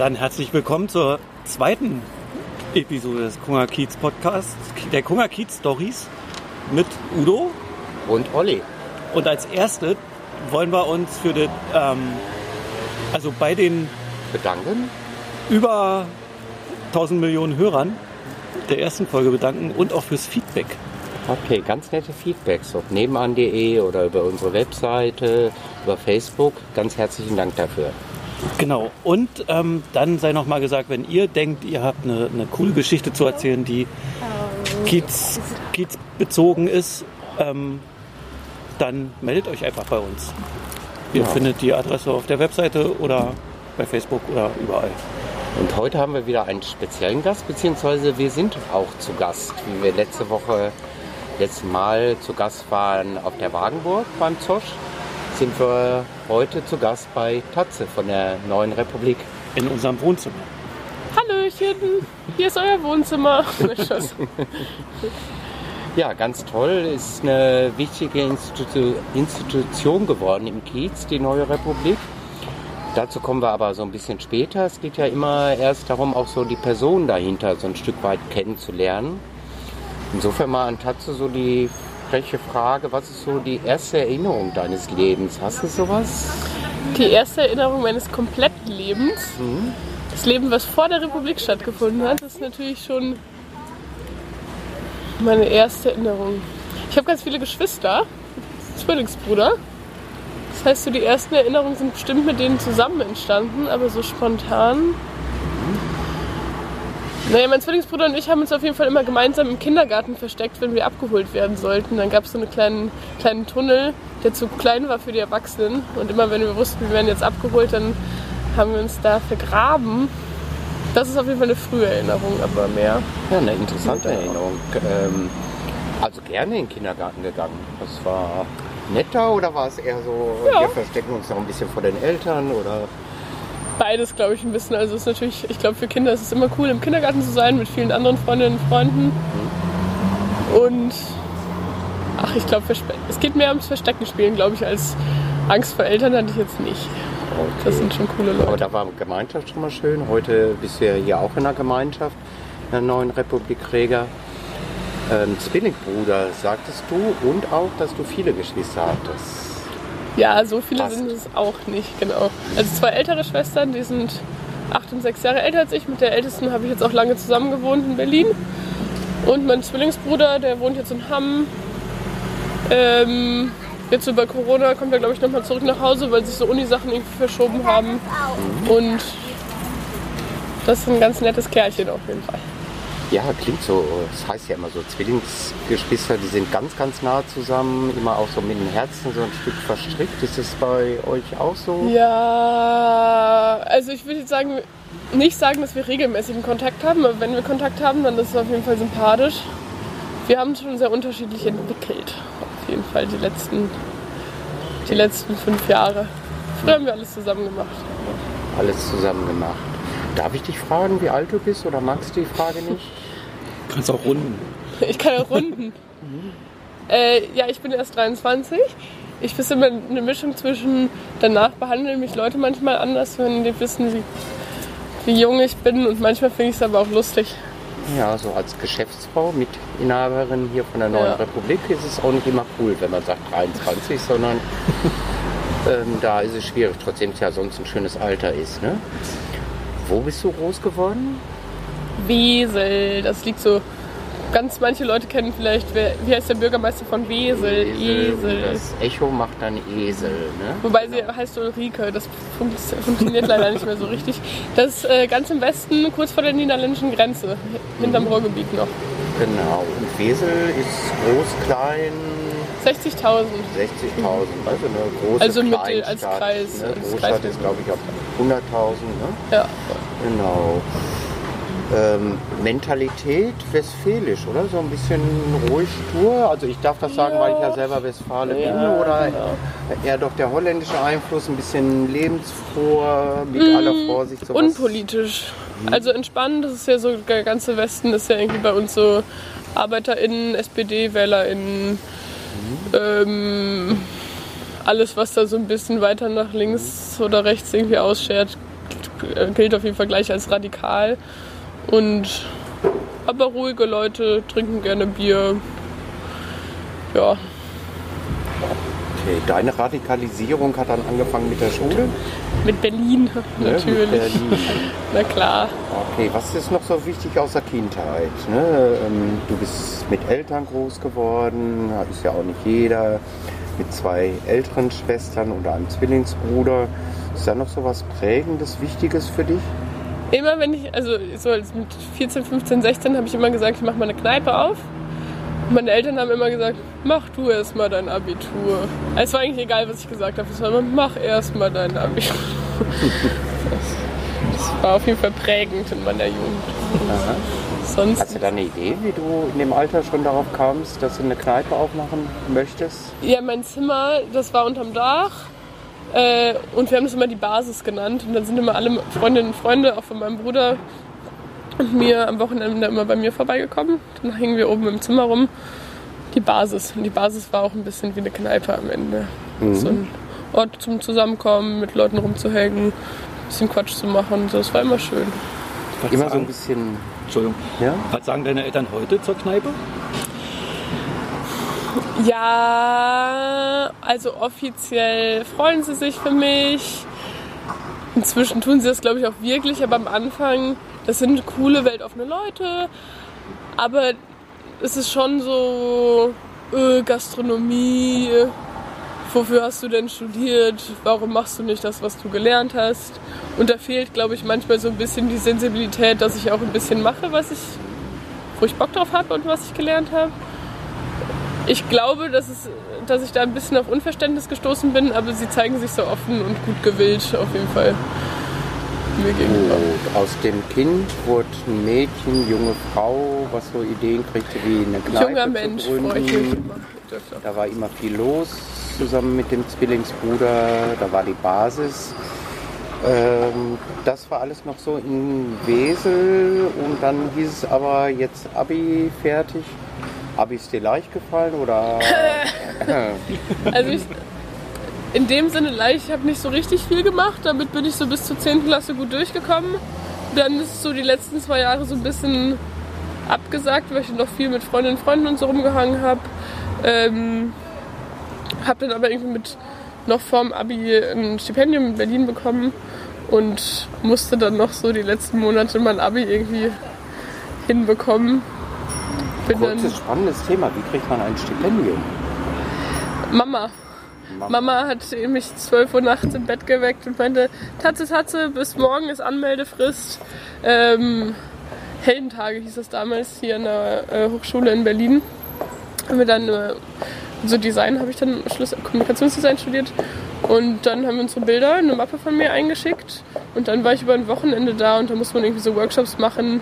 dann herzlich willkommen zur zweiten Episode des Kunga Kiez Podcasts, der Kunga Kiez Stories mit Udo. Und Olli. Und als erste wollen wir uns für den, ähm, also bei den Bedanken. über 1000 Millionen Hörern der ersten Folge bedanken und auch fürs Feedback. Okay, ganz nette Feedbacks, ob nebenan.de oder über unsere Webseite, über Facebook. Ganz herzlichen Dank dafür. Genau. Und ähm, dann sei noch mal gesagt, wenn ihr denkt, ihr habt eine, eine coole Geschichte zu erzählen, die Kiez, Kiez bezogen ist, ähm, dann meldet euch einfach bei uns. Ihr Ja. findet die Adresse auf der Webseite oder bei Facebook oder überall. Und heute haben wir wieder einen speziellen Gast, beziehungsweise wir sind auch zu Gast, wie wir letzte Woche, letztes Mal zu Gast waren auf der Wagenburg beim Zosch, sind wir heute zu Gast bei Tatze von der Neuen Republik. In unserem Wohnzimmer. Hallöchen, hier ist euer Wohnzimmer. Ja, ganz toll. Ist eine wichtige Institu Institution geworden im Kiez, die Neue Republik. Dazu kommen wir aber so ein bisschen später. Es geht ja immer erst darum, auch so die Person dahinter so ein Stück weit kennenzulernen. Insofern mal an Tatze so die freche Frage, was ist so die erste Erinnerung deines Lebens? Hast du sowas? Die erste Erinnerung meines kompletten Lebens, das Leben, was vor der Republik stattgefunden hat, ist natürlich schon meine erste Erinnerung. Ich habe ganz viele Geschwister, Zwillingsbruder. Das heißt, so die ersten Erinnerungen sind bestimmt mit denen zusammen entstanden, aber so spontan. Naja, mein Zwillingsbruder und ich haben uns auf jeden Fall immer gemeinsam im Kindergarten versteckt, wenn wir abgeholt werden sollten. Dann gab es so einen kleinen, kleinen Tunnel, der zu klein war für die Erwachsenen. Und immer wenn wir wussten, wir werden jetzt abgeholt, dann haben wir uns da vergraben. Das ist auf jeden Fall eine frühe Erinnerung, aber mehr. Ja, eine interessante Erinnerung. Ähm, also gerne in den Kindergarten gegangen. Das war netter oder war es eher so, Ja. wir verstecken uns noch ein bisschen vor den Eltern oder Beides, glaube ich, ein bisschen. Also es ist natürlich, ich glaube, für Kinder ist es immer cool, im Kindergarten zu sein mit vielen anderen Freundinnen und Freunden. Und ach, ich glaube, es geht mehr ums Verstecken spielen, glaube ich, als Angst vor Eltern hatte ich jetzt nicht. Das sind schon coole Aber Leute. da war Gemeinschaft schon mal schön. Heute bist du ja hier auch in der Gemeinschaft, in der neuen Republik Reger. Ähm, Zwillingsbruder, sagtest du, und auch, dass du viele Geschwister hattest. Ja, so viele Passt. sind es auch nicht, genau. Also zwei ältere Schwestern, die sind acht und sechs Jahre älter als ich. Mit der ältesten habe ich jetzt auch lange zusammen gewohnt in Berlin. Und mein Zwillingsbruder, der wohnt jetzt in Hamm. Ähm, jetzt über Corona kommt er, glaube ich, nochmal zurück nach Hause, weil sich so Unisachen irgendwie verschoben haben. Und das ist ein ganz nettes Kerlchen auf jeden Fall. Ja, klingt so. Es heißt ja immer so, Zwillingsgeschwister, die sind ganz, ganz nah zusammen, immer auch so mit dem Herzen so ein Stück verstrickt. Ist das bei euch auch so? Ja, also ich würde jetzt sagen, nicht sagen, dass wir regelmäßigen Kontakt haben, aber wenn wir Kontakt haben, dann ist es auf jeden Fall sympathisch. Wir haben uns schon sehr unterschiedlich entwickelt, auf jeden Fall die letzten, die letzten fünf Jahre. Früher haben wir alles zusammen gemacht. Alles zusammen gemacht. Darf ich dich fragen, wie alt du bist oder magst du die Frage nicht? Kannst auch runden. Ich kann ja runden. äh, ja, ich bin erst 23. Ich bin immer eine Mischung zwischen, danach behandeln mich Leute manchmal anders, wenn die wissen, wie, wie jung ich bin und manchmal finde ich es aber auch lustig. Ja, so als Geschäftsfrau, Mitinhaberin hier von der Neuen Ja. Republik ist es auch nicht immer cool, wenn man sagt 23, sondern ähm, da ist es schwierig, trotzdem es ja sonst ein schönes Alter ist. Ne? Wo bist du groß geworden? Wesel, das liegt so. Ganz manche Leute kennen vielleicht, wer, wie heißt der Bürgermeister von Wesel? Esel. Das Echo macht dann Esel. Ne? Wobei sie heißt Ulrike, das fun funktioniert leider nicht mehr so richtig. Das ist äh, ganz im Westen, kurz vor der niederländischen Grenze, hinterm Ruhrgebiet noch. Genau. Und Wesel ist groß, klein, 60.000. 60.000, also eine große Also Mittel Kleinstadt, als Kreis, Ne? als Großstadt Kreis. ist, glaube ich, auf 100.000. Ne? Ja. Genau. Ähm, Mentalität westfälisch, oder? So ein bisschen ruhig stur. Also ich darf das sagen, weil ich ja selber Westfale bin. Ja, Oder genau. eher doch der holländische Einfluss, ein bisschen lebensfroh, mit aller Vorsicht. sowas. Unpolitisch. Also entspannt, das ist ja so, der ganze Westen ist ja irgendwie bei uns so ArbeiterInnen, SPD-WählerInnen, ähm, alles, was da so ein bisschen weiter nach links oder rechts irgendwie ausschert, gilt auf jeden Fall gleich als radikal. Und aber ruhige Leute trinken gerne Bier. Ja, Okay, deine Radikalisierung hat dann angefangen mit der Schule? mit Berlin Ne, natürlich. Mit Berlin. Na klar. Okay, was ist noch so wichtig aus der Kindheit? Ne? Ähm, Du bist mit Eltern groß geworden, ist ja auch nicht jeder, mit zwei älteren Schwestern oder einem Zwillingsbruder. Ist da noch so was Prägendes, Wichtiges für dich? Immer wenn ich, also so als mit 14, 15, 16 habe ich immer gesagt, ich mache mal eine Kneipe auf. Meine Eltern haben immer gesagt, mach du erst mal dein Abitur. Es war eigentlich egal, was ich gesagt habe. Es war immer, mach erst mal dein Abitur. Das war auf jeden Fall prägend in meiner Jugend. Sonst, Hast du da eine Idee, wie du in dem Alter schon darauf kamst, dass du eine Kneipe aufmachen möchtest? ja, mein Zimmer, das war unterm Dach. Äh, und wir haben das immer die Basis genannt. Und dann sind immer alle Freundinnen und Freunde, auch von meinem Bruder und mir, am Wochenende immer bei mir vorbeigekommen. Dann hingen wir oben im Zimmer rum. Die Basis. Und die Basis war auch ein bisschen wie eine Kneipe am Ende. So ein Ort zum Zusammenkommen, mit Leuten rumzuhängen, ein bisschen Quatsch zu machen. So, Das war immer schön. Was Immer so ein sagen, bisschen, Entschuldigung. ja? Was sagen deine Eltern heute zur Kneipe? Ja, also offiziell freuen sie sich für mich. Inzwischen tun sie das, glaube ich, auch wirklich, aber am Anfang, das sind coole, weltoffene Leute. Aber es ist schon so äh, Gastronomie. Wofür hast du denn studiert? Warum machst du nicht das, was du gelernt hast? Und da fehlt, glaube ich, manchmal so ein bisschen die Sensibilität, dass ich auch ein bisschen mache, was ich, wo ich Bock drauf habe und was ich gelernt habe. Ich glaube, dass, es, dass ich da ein bisschen auf Unverständnis gestoßen bin, aber sie zeigen sich so offen und gut gewillt auf jeden Fall mir gegenüber. Und aus dem Kind wurde ein Mädchen, junge Frau, was so Ideen kriegte, wie eine Kneipe Junger zu Mensch, gründen. Dürfte auch. Da war immer viel los, zusammen mit dem Zwillingsbruder. Da war die Basis. Ähm, das war alles noch so in Wesel und dann hieß es aber jetzt Abi fertig. Abi ist dir leicht gefallen oder? Also ich, in dem Sinne leicht, ich habe nicht so richtig viel gemacht, damit bin ich so bis zur 10. Klasse gut durchgekommen. Dann ist es so die letzten zwei Jahre so ein bisschen abgesagt, weil ich noch viel mit Freundinnen und Freunden und so rumgehangen habe. Ähm, habe dann aber irgendwie mit noch vorm Abi ein Stipendium in Berlin bekommen und musste dann noch so die letzten Monate mein Abi irgendwie hinbekommen. Bin Kurzes, spannendes Thema. Wie kriegt man ein Stipendium? Mama. Mama. Hat mich 12 Uhr nachts im Bett geweckt und meinte, Tatze, Tatze, bis morgen ist Anmeldefrist. Ähm, Heldentage hieß es damals hier an der äh, Hochschule in Berlin. Haben wir dann äh, so Design habe ich dann Schluss Kommunikationsdesign studiert. Und dann haben wir unsere Bilder in eine Mappe von mir eingeschickt. Und dann war ich über ein Wochenende da und da musste man irgendwie so Workshops machen.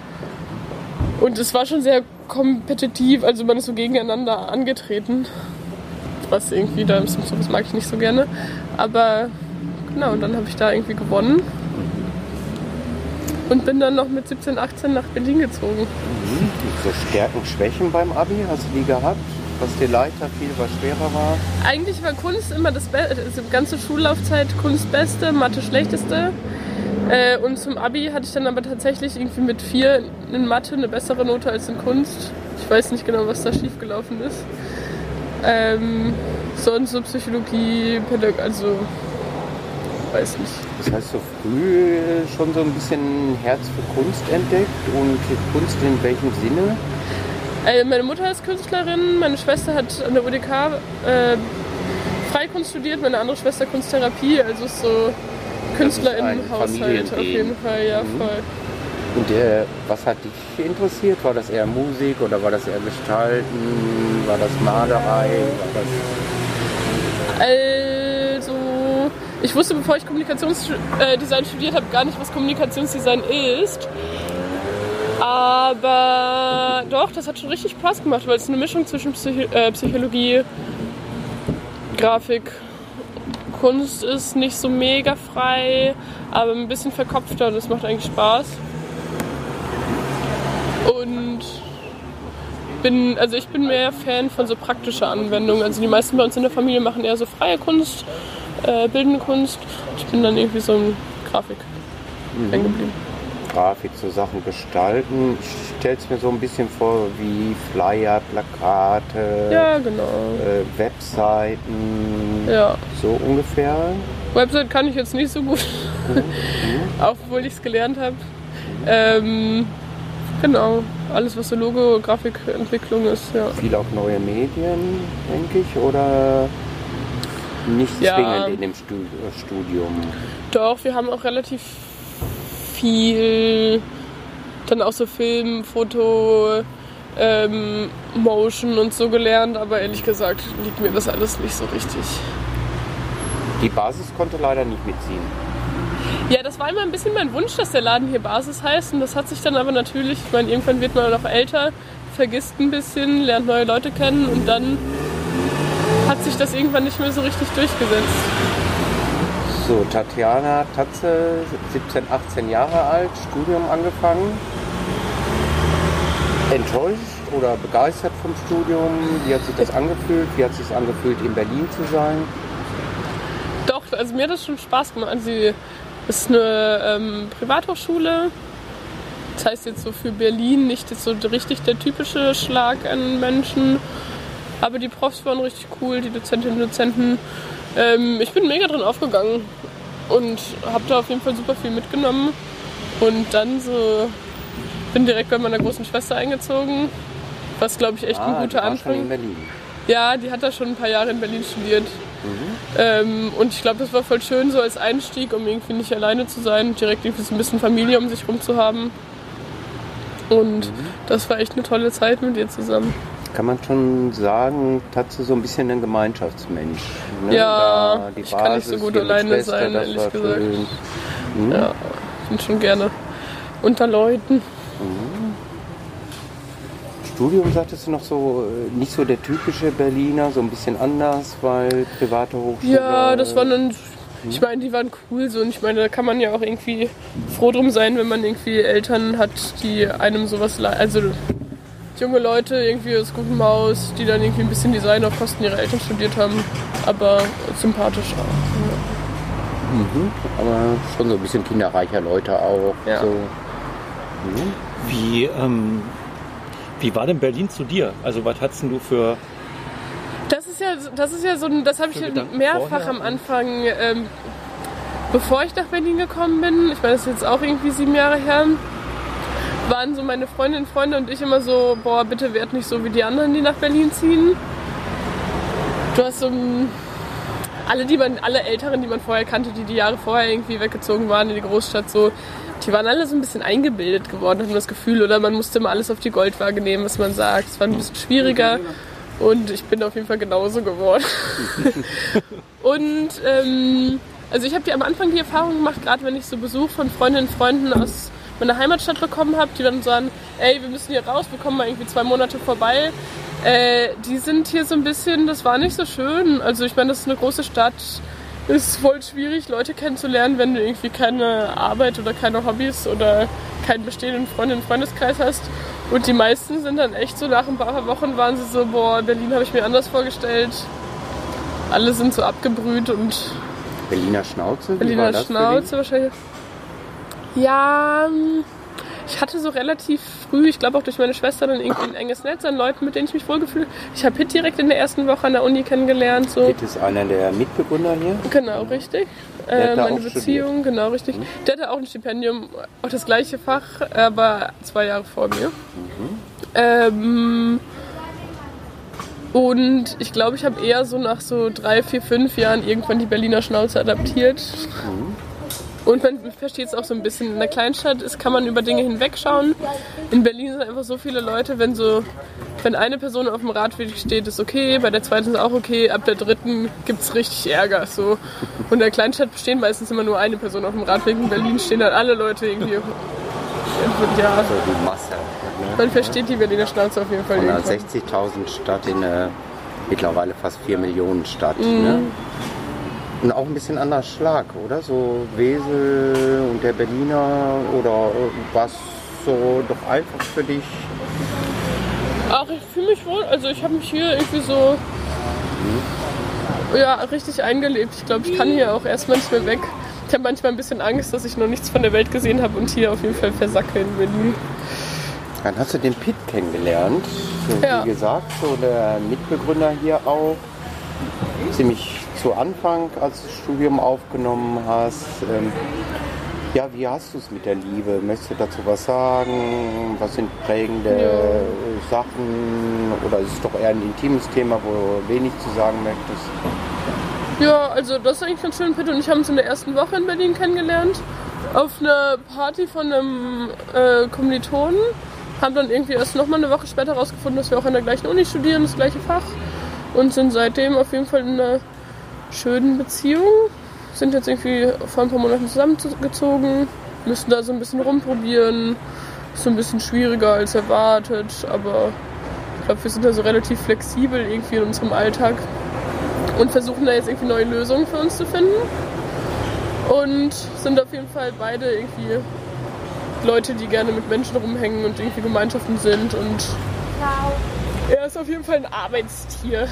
Und es war schon sehr kompetitiv, also man ist so gegeneinander angetreten was irgendwie da ist, sowas mag ich nicht so gerne. Aber genau, und dann habe ich da irgendwie gewonnen. Und bin dann noch mit 17, 18 nach Berlin gezogen. So Stärken, Schwächen beim Abi, hast du die gehabt? Was dir leichter fiel, was schwerer war? Eigentlich war Kunst immer das Beste, also die ganze Schullaufzeit Kunst Beste, Mathe Schlechteste. Äh, und zum Abi hatte ich dann aber tatsächlich irgendwie mit vier in Mathe eine bessere Note als in Kunst. Ich weiß nicht genau, was da schiefgelaufen ist. Ähm, sonst so Psychologie, Pädagogik, also weiß nicht. Das heißt, so früh schon so ein bisschen Herz für Kunst entdeckt und Kunst in welchem Sinne? Äh, meine Mutter ist Künstlerin, meine Schwester hat an der UDK äh, Freikunst studiert, meine andere Schwester Kunsttherapie, also ist so Künstlerinnenhaushalt auf Familiending. jeden Fall, ja Mhm. voll. Und äh, was hat dich interessiert? War das eher Musik oder war das eher Gestalten? War das Malerei? War das Also, ich wusste, bevor ich Kommunikationsdesign studiert habe, gar nicht, was Kommunikationsdesign ist. Aber doch, das hat schon richtig Spaß gemacht, weil es eine Mischung zwischen Psycho äh, Psychologie, Grafik, Kunst ist, nicht so mega frei, aber ein bisschen verkopfter. Das macht eigentlich Spaß. Und bin, also ich bin mehr Fan von so praktischer Anwendung. Also die meisten bei uns in der Familie machen eher so freie Kunst, äh, bildende Kunst. Ich bin dann irgendwie so ein Grafik. hängen geblieben. Grafik, so Sachen gestalten. Ich stelle es mir so ein bisschen vor wie Flyer, Plakate, Ja, genau. äh, Webseiten, Ja. so ungefähr. Website kann ich jetzt nicht so gut, auch obwohl ich es gelernt habe. Ähm, genau, alles was so Logo, Grafikentwicklung ist, ja. Viel auch neue Medien, denke ich, oder nicht Ja. zwingend in dem Stu Studium. Doch, wir haben auch relativ viel, dann auch so Film, Foto, ähm, Motion und so gelernt, aber ehrlich gesagt liegt mir das alles nicht so richtig. Die Basis konnte leider nicht mitziehen. Ja, das war immer ein bisschen mein Wunsch, dass der Laden hier Basis heißt. Und das hat sich dann aber natürlich, ich meine, irgendwann wird man auch älter, vergisst ein bisschen, lernt neue Leute kennen und dann hat sich das irgendwann nicht mehr so richtig durchgesetzt. So, Tatjana Tatze, 17, 18 Jahre alt, Studium angefangen. Enttäuscht oder begeistert vom Studium? Wie hat sich das angefühlt? Wie hat sich angefühlt, in Berlin zu sein? Doch, also mir hat das schon Spaß gemacht. Also sie ist eine ähm, Privathochschule. Das heißt jetzt so für Berlin nicht so richtig der typische Schlag an Menschen. Aber die Profs waren richtig cool, die Dozentinnen und Dozenten. Ähm, ich bin mega drin aufgegangen und habe da auf jeden Fall super viel mitgenommen. Und dann so bin direkt bei meiner großen Schwester eingezogen, was glaube ich echt ein Ah, guter du warst schon in Anfang. Berlin. Ja, die hat da schon ein paar Jahre in Berlin studiert. Ähm, und ich glaube, das war voll schön so als Einstieg, um irgendwie nicht alleine zu sein, direkt irgendwie so ein bisschen Familie um sich rum zu haben. Und das war echt eine tolle Zeit mit ihr zusammen. Kann man schon sagen, Tatze so ein bisschen ein Gemeinschaftsmensch. Ne? Ja, ich kann nicht so Basis, gut alleine Schwester, sein, ehrlich gesagt. Mhm. Ja, ich bin schon gerne unter Leuten. Studium sagtest du noch so, äh, nicht so der typische Berliner, so ein bisschen anders, weil private Hochschule. Ja, das waren dann, ich meine, die waren cool so und ich meine, da kann man ja auch irgendwie froh drum sein, wenn man irgendwie Eltern hat, die einem sowas, also junge Leute irgendwie aus gutem Haus, die dann irgendwie ein bisschen Design auf Kosten ihrer Eltern studiert haben, aber sympathisch auch. Mhm. Aber schon so ein bisschen kinderreicher Leute auch. Ja. So. Wie, ähm, wie war denn Berlin zu dir? Also was hattest du für... Das ist ja, das ist ja so ein, das habe ich mehrfach vorher? am Anfang, ähm, bevor ich nach Berlin gekommen bin, ich meine, das ist jetzt auch irgendwie sieben Jahre her, waren so meine Freundinnen, Freunde und ich immer so, boah, bitte werd nicht so wie die anderen, die nach Berlin ziehen. Du hast so ein, alle, die man, alle Älteren, die man vorher kannte, die die Jahre vorher irgendwie weggezogen waren in die Großstadt, so, die waren alle so ein bisschen eingebildet geworden, hatten das Gefühl, oder man musste immer alles auf die Goldwaage nehmen, was man sagt. Es war ein bisschen schwieriger. Und ich bin auf jeden Fall genauso geworden. und ähm, also ich habe die am Anfang die Erfahrung gemacht, gerade wenn ich so Besuch von Freundinnen und Freunden aus meiner Heimatstadt bekommen habe, die dann sagen, ey, wir müssen hier raus, wir kommen mal irgendwie zwei Monate vorbei. Äh, die sind hier so ein bisschen, das war nicht so schön. Also ich meine, das ist eine große Stadt. Es ist voll schwierig, Leute kennenzulernen, wenn du irgendwie keine Arbeit oder keine Hobbys oder keinen bestehenden Freundinnen- und Freundeskreis hast. Und die meisten sind dann echt so nach ein paar Wochen waren sie so, boah, Berlin habe ich mir anders vorgestellt. Alle sind so abgebrüht und Berliner Schnauze? Berliner Schnauze wahrscheinlich. Ja, ähm, ich hatte so relativ früh, ich glaube auch durch meine Schwester, dann irgendwie ein enges Netz an Leuten, mit denen ich mich wohlgefühlt Ich habe Hit direkt in der ersten Woche an der Uni kennengelernt. So. Pitt ist einer der Mitbegründer hier. Genau, richtig. Der Äh, meine Beziehung, genau, richtig. Der hatte auch ein Stipendium, auch das gleiche Fach, aber zwei Jahre vor mir. Ähm, und ich glaube, ich habe eher so nach so drei, vier, fünf Jahren irgendwann die Berliner Schnauze adaptiert. Und man versteht es auch so ein bisschen. In der Kleinstadt ist, kann man über Dinge hinwegschauen. In Berlin sind einfach so viele Leute, wenn so, wenn eine Person auf dem Radweg steht, ist okay, bei der zweiten ist auch okay, ab der dritten gibt es richtig Ärger. So. Und in der Kleinstadt stehen meistens immer nur eine Person auf dem Radweg. In Berlin stehen dann alle Leute irgendwie. Ja, So die Masse. Ne? man versteht die Berliner Schnauze auf jeden Fall. Von einer irgendwann. 60.000 Stadt in eine mittlerweile fast 4 Millionen Stadt. Mhm. Ne? Und auch ein bisschen anderer Schlag, oder? So Wesel und der Berliner oder was so doch einfach für dich? Ach, ich fühle mich wohl. Also ich habe mich hier irgendwie so ja, richtig eingelebt. Ich glaube, ich kann hier auch erstmal nicht mehr weg. Ich habe manchmal ein bisschen Angst, dass ich noch nichts von der Welt gesehen habe und hier auf jeden Fall versacke in Berlin. Dann hast du den Pitt kennengelernt. So, Ja. Wie gesagt, so der Mitbegründer hier auch. Ziemlich zu Anfang, als du das Studium aufgenommen hast. Ähm, ja, wie hast du es mit der Liebe? Möchtest du dazu was sagen? Was sind prägende Ja. Sachen? Oder ist es doch eher ein intimes Thema, wo du wenig zu sagen möchtest? Ja, also das ist eigentlich ganz schön. Pitt und ich haben uns in der ersten Woche in Berlin kennengelernt. Auf einer Party von einem äh, Kommilitonen. Haben dann irgendwie erst nochmal eine Woche später herausgefunden, dass wir auch an der gleichen Uni studieren, das gleiche Fach. Und sind seitdem auf jeden Fall in einer schönen Beziehung. Sind jetzt irgendwie vor ein paar Monaten zusammengezogen. Müssen da so ein bisschen rumprobieren. Ist so ein bisschen schwieriger als erwartet. Aber ich glaube, wir sind da so relativ flexibel irgendwie in unserem Alltag und versuchen da jetzt irgendwie neue Lösungen für uns zu finden. Und sind auf jeden Fall beide irgendwie Leute, die gerne mit Menschen rumhängen und irgendwie Gemeinschaften sind. Und er ist auf jeden Fall ein Arbeitstier.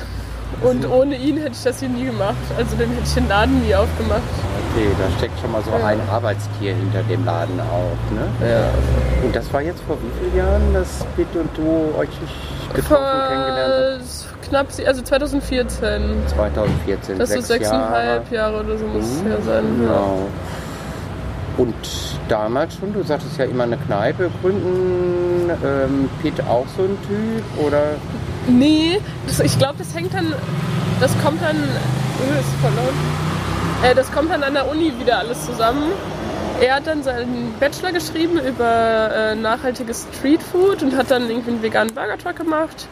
Und ohne ihn hätte ich das hier nie gemacht. Also dann hätte ich den Laden nie aufgemacht. Okay, da steckt schon mal so Ja. ein Arbeitstier hinter dem Laden auch. Ne? Ja. Und das war jetzt vor wie vielen Jahren, dass Pitt und du euch getroffen kennengelernt habt? Vor knapp, also 2014. 2014, Das ist sechs sechseinhalb Jahre. Jahre, oder so muss es her sein. Ja. Genau. Und damals schon, du sagtest ja immer eine Kneipe gründen, ähm, Pitt auch so ein Typ oder? Nee, das, ich glaube, das hängt dann, das kommt dann, uh, ist voll laut. Äh, das kommt dann an der Uni wieder alles zusammen. Er hat dann seinen Bachelor geschrieben über äh, nachhaltiges Streetfood und hat dann irgendwie einen veganen Burger-Truck gemacht.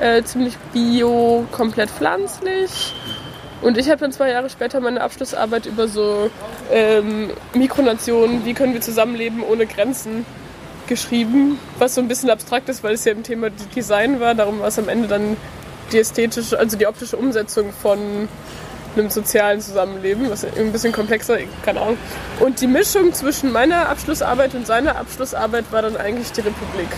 Äh, ziemlich bio, komplett pflanzlich. Und ich habe dann zwei Jahre später meine Abschlussarbeit über so ähm, Mikronationen, wie können wir zusammenleben ohne Grenzen, geschrieben, was so ein bisschen abstrakt ist, weil es ja im Thema Design war. Darum war es am Ende dann die ästhetische, also die optische Umsetzung von einem sozialen Zusammenleben, was ein bisschen komplexer, keine Ahnung. Und die Mischung zwischen meiner Abschlussarbeit und seiner Abschlussarbeit war dann eigentlich die Republik,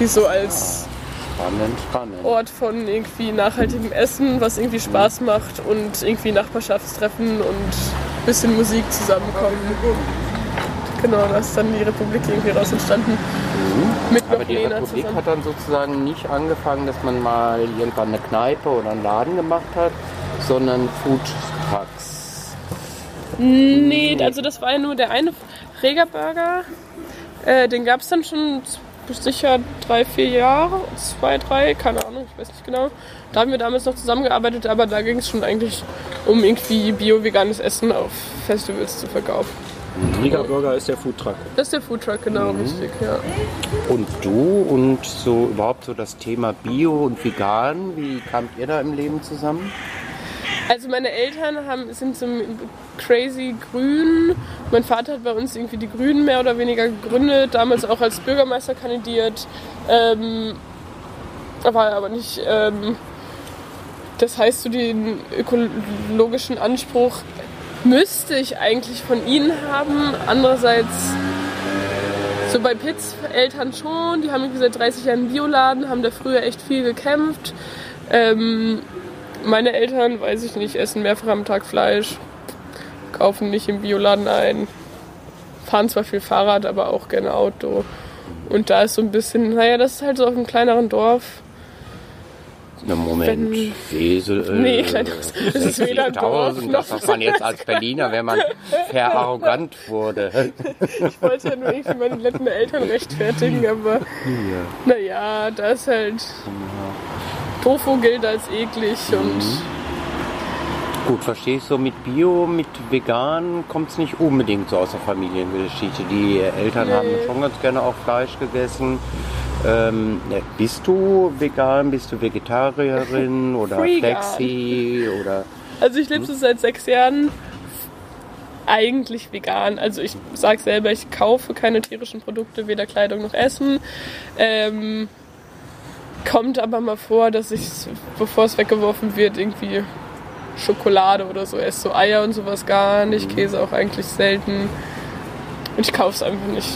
die so als Spannend, spannend. Ort von irgendwie nachhaltigem Essen, was irgendwie Spaß macht und irgendwie Nachbarschaftstreffen und ein bisschen Musik zusammenkommen. Genau, da ist dann die Republik irgendwie raus entstanden. Noch Aber die Lena Republik zusammen. hat dann sozusagen nicht angefangen, dass man mal irgendwann eine Kneipe oder einen Laden gemacht hat, sondern Foodtrucks. Nee, also das war ja nur der eine Regerburger. Äh, den gab es dann schon sicher drei, vier Jahre, zwei, drei, keine Ahnung, ich weiß nicht genau. Da haben wir damals noch zusammengearbeitet, aber da ging es schon eigentlich um irgendwie bio-veganes Essen auf Festivals zu verkaufen. Rieger Burger ist der Foodtruck. Das ist der Foodtruck, genau, richtig, ja. Und du und so überhaupt so das Thema Bio und Vegan, wie kamt ihr da im Leben zusammen? Also meine Eltern haben, sind so crazy grün. Mein Vater hat bei uns irgendwie die Grünen mehr oder weniger gegründet, damals auch als Bürgermeister kandidiert. Ähm, war aber nicht. Ähm, das heißt, so den ökologischen Anspruch müsste ich eigentlich von ihnen haben. Andererseits so bei Pitts Eltern schon, die haben irgendwie seit 30 Jahren einen Bioladen, haben da früher echt viel gekämpft. Ähm, meine Eltern, weiß ich nicht, essen mehrfach am Tag Fleisch, kaufen nicht im Bioladen ein, fahren zwar viel Fahrrad, aber auch gerne Auto. Und da ist so ein bisschen, naja, das ist halt so auf einem kleineren Dorf. Na Moment, Wenn- Wesel. äh, Nee, das ist weder Dorf 60.000, noch- Das sagt man jetzt als Berliner, wenn man verarrogant wurde. Ich wollte ja nur irgendwie meine netten Eltern rechtfertigen, aber naja, da ist halt. Tofu gilt als eklig und Gut, verstehe ich so mit Bio, mit Vegan kommt es nicht unbedingt so aus der Familiengeschichte. Die Eltern Nee. haben schon ganz gerne auch Fleisch gegessen. Ähm, bist du vegan, bist du Vegetarierin oder. Flexi oder Also ich lebe so seit sechs Jahren eigentlich vegan. Also ich sage selber, ich kaufe keine tierischen Produkte, weder Kleidung noch Essen. Ähm, kommt aber mal vor, dass ich, bevor es weggeworfen wird, irgendwie Schokolade oder so esse. So Eier und sowas gar nicht, Käse auch eigentlich selten. Und ich kaufe es einfach nicht.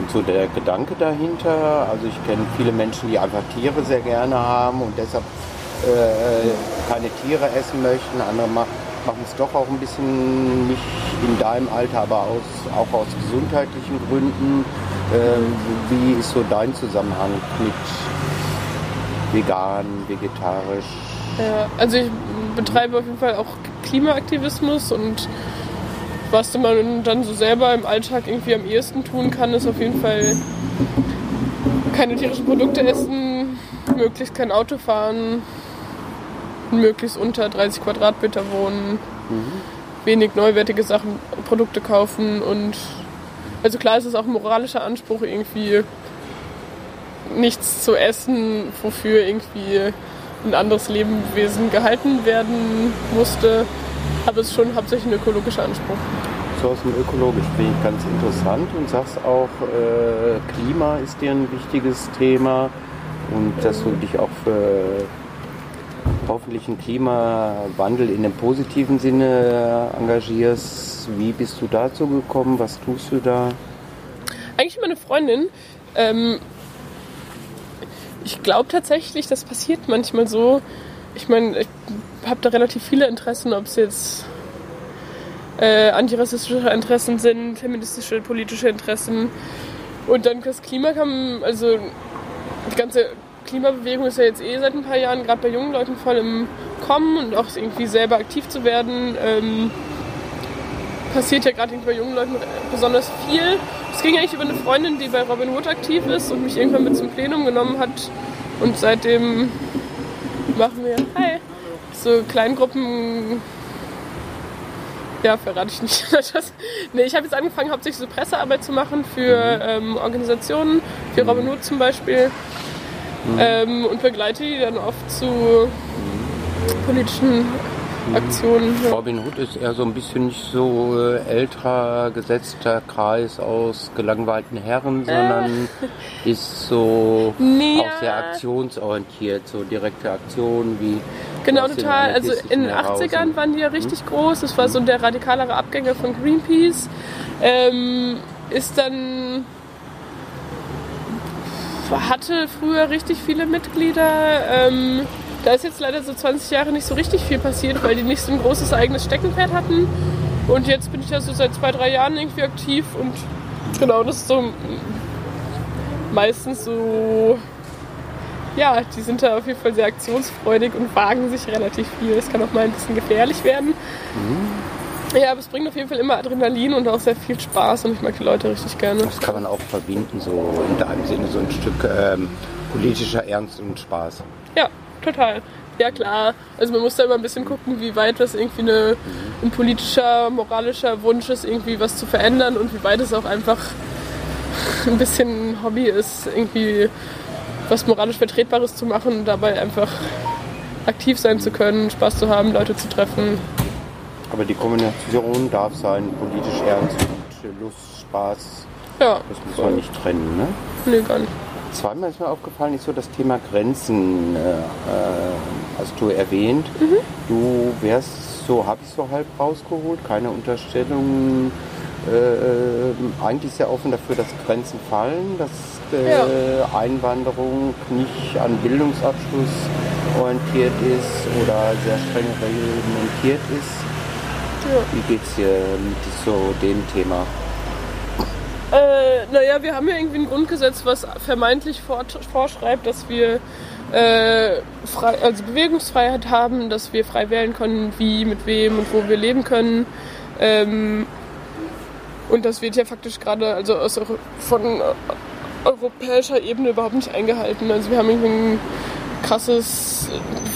Und so der Gedanke dahinter, also ich kenne viele Menschen, die einfach Tiere sehr gerne haben und deshalb äh, keine Tiere essen möchten. Andere ma- machen es doch auch ein bisschen nicht in deinem Alter, aber aus, auch aus gesundheitlichen Gründen. Ähm, wie ist so dein Zusammenhang mit vegan, vegetarisch? Ja, also ich betreibe auf jeden Fall auch Klimaaktivismus und was man dann so selber im Alltag irgendwie am ehesten tun kann, ist auf jeden Fall keine tierischen Produkte essen, möglichst kein Auto fahren, möglichst unter 30 Quadratmeter wohnen, mhm. wenig neuwertige Sachen, Produkte kaufen und also klar ist es auch ein moralischer Anspruch irgendwie nichts zu essen, wofür irgendwie ein anderes Lebewesen gehalten werden musste. Aber es ist schon hauptsächlich ein ökologischer Anspruch. So aus dem Ökologisch finde ich ganz interessant und sagst auch, äh, Klima ist dir ein wichtiges Thema und dass du dich auch für hoffentlich einen Klimawandel in dem positiven Sinne engagierst. Wie bist du dazu gekommen? Was tust du da? Eigentlich meine Freundin. Ähm, ich glaube tatsächlich, das passiert manchmal so. Ich meine, ich habe da relativ viele Interessen, ob es jetzt äh, antirassistische Interessen sind, feministische, politische Interessen. Und dann das Klima kam, also die ganze Klimabewegung ist ja jetzt eh seit ein paar Jahren gerade bei jungen Leuten voll im Kommen und auch irgendwie selber aktiv zu werden. Ähm, passiert ja gerade bei jungen Leuten besonders viel. Es ging eigentlich über eine Freundin, die bei Robin Hood aktiv ist und mich irgendwann mit zum Plenum genommen hat. Und seitdem machen wir hi, so Kleingruppen. Ja, verrate ich nicht. nee, ich habe jetzt angefangen, hauptsächlich so Pressearbeit zu machen für ähm, Organisationen, für Robin Hood zum Beispiel. Mhm. Ähm, und begleite die dann oft zu politischen Aktionen. Ja. Robin Hood ist eher so ein bisschen nicht so äh, älterer, gesetzter Kreis aus gelangweilten Herren, sondern äh. ist so nee, auch sehr aktionsorientiert, so direkte Aktionen wie. Genau, total. Also in den 80ern waren die ja richtig hm? groß. Das war so der radikalere Abgänger von Greenpeace. Ähm, ist dann hatte früher richtig viele Mitglieder. Ähm, da ist jetzt leider so 20 Jahre nicht so richtig viel passiert, weil die nicht so ein großes eigenes Steckenpferd hatten. Und jetzt bin ich ja so seit zwei, drei Jahren irgendwie aktiv und genau, das ist so meistens so. Ja, die sind da auf jeden Fall sehr aktionsfreudig und wagen sich relativ viel. Es kann auch mal ein bisschen gefährlich werden. Mhm. Ja, aber es bringt auf jeden Fall immer Adrenalin und auch sehr viel Spaß und ich mag die Leute richtig gerne. Das kann man auch verbinden, so in deinem Sinne, so ein Stück ähm, politischer Ernst und Spaß. Ja, total. Ja klar, also man muss da immer ein bisschen gucken, wie weit das irgendwie eine, ein politischer, moralischer Wunsch ist, irgendwie was zu verändern und wie weit es auch einfach ein bisschen Hobby ist, irgendwie was moralisch Vertretbares zu machen und dabei einfach aktiv sein zu können, Spaß zu haben, Leute zu treffen. Aber die Kombination darf sein, politisch ernst und Lust, Spaß. Ja. Das muss man nicht trennen, ne? Nee, gar nicht. Zweimal ist mir aufgefallen, ist so das Thema Grenzen, äh, äh hast du erwähnt. Mhm. Du wärst so, habe ich so halb rausgeholt, keine Unterstellung, äh, äh, eigentlich sehr offen dafür, dass Grenzen fallen, dass ja. Einwanderung nicht an Bildungsabschluss orientiert ist oder sehr streng reglementiert ist. Ja. Wie geht's dir mit so dem Thema? Äh, naja, wir haben ja irgendwie ein Grundgesetz, was vermeintlich vorschreibt, dass wir äh, frei, also Bewegungsfreiheit haben, dass wir frei wählen können, wie, mit wem und wo wir leben können. Ähm, und das wird ja faktisch gerade also aus, von europäischer Ebene überhaupt nicht eingehalten. Also wir haben irgendwie ein krasses,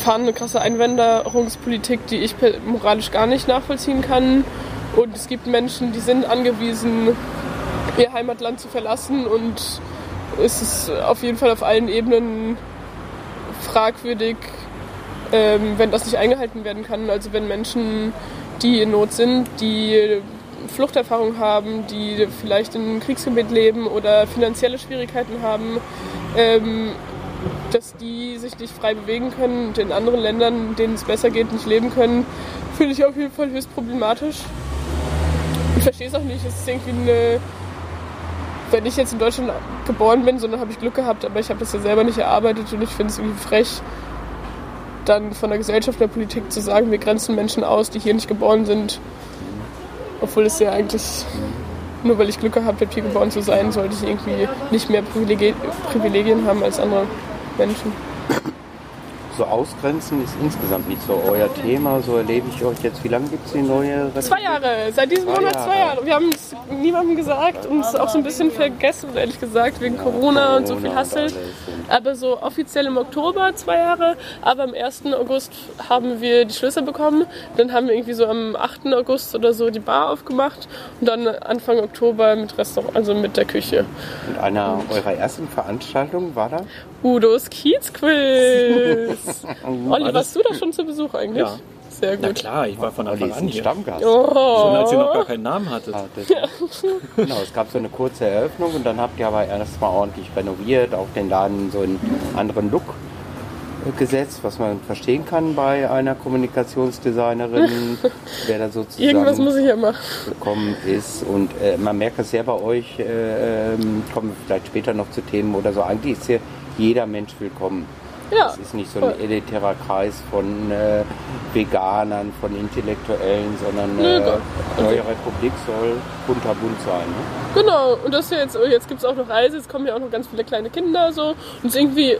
fahren eine krasse Einwanderungspolitik, die ich moralisch gar nicht nachvollziehen kann. Und es gibt Menschen, die sind angewiesen, ihr Heimatland zu verlassen und es ist auf jeden Fall auf allen Ebenen fragwürdig, ähm, wenn das nicht eingehalten werden kann. Also wenn Menschen, die in Not sind, die Fluchterfahrung haben, die vielleicht in einem Kriegsgebiet leben oder finanzielle Schwierigkeiten haben, ähm, dass die sich nicht frei bewegen können und in anderen Ländern, denen es besser geht, nicht leben können, finde ich auf jeden Fall höchst problematisch. Ich verstehe es auch nicht. Es ist irgendwie eine. Wenn ich jetzt in Deutschland geboren bin, so dann habe ich Glück gehabt, aber ich habe das ja selber nicht erarbeitet und ich finde es irgendwie frech, dann von der Gesellschaft, der Politik zu sagen, wir grenzen Menschen aus, die hier nicht geboren sind. Obwohl es ja eigentlich, nur weil ich Glück gehabt habe, hier geboren zu sein, sollte ich irgendwie nicht mehr Privilegien, Privilegien haben als andere Menschen. So ausgrenzen ist insgesamt nicht so euer Thema. So erlebe ich euch jetzt. Wie lange gibt es die neue Republik? Zwei Jahre, seit diesem Zwei Monat Jahre. zwei Jahre. Wir haben es niemandem gesagt und es auch so ein bisschen vergessen, ehrlich gesagt, wegen Corona, und so viel Corona und Hassel. und- Aber so offiziell im Oktober zwei Jahre, aber am 1. August haben wir die Schlüssel bekommen. Dann haben wir irgendwie so am 8. August oder so die Bar aufgemacht und dann Anfang Oktober mit Restaurant, also mit der Küche. Und einer eurer ersten Veranstaltungen war da? Udos Kiezquiz. Olli, War das- warst du da schon zu Besuch eigentlich? Ja. Sehr Na gut. klar, ich war von Olli Anfang an ein hier. Stammgast. Schon als ihr noch Oh. gar keinen Namen hattet. Ah, das- genau, es gab so eine kurze Eröffnung und dann habt ihr aber erstmal ordentlich renoviert, auch den Laden so einen anderen Look gesetzt, was man verstehen kann bei einer Kommunikationsdesignerin, wer da sozusagen Irgendwas muss ich ja machen. gekommen ist. Und äh, man merkt es sehr bei euch, äh, ähm, kommen wir vielleicht später noch zu Themen oder so. Eigentlich ist hier jeder Mensch willkommen. Ja. Es ist nicht so ein elitärer Kreis von äh, Veganern, von Intellektuellen, sondern Nö, äh, Neue Republik soll kunterbunt sein. Ne? Genau, und das jetzt, oh, jetzt gibt es auch noch Reise, jetzt kommen ja auch noch ganz viele kleine Kinder so. Und irgendwie,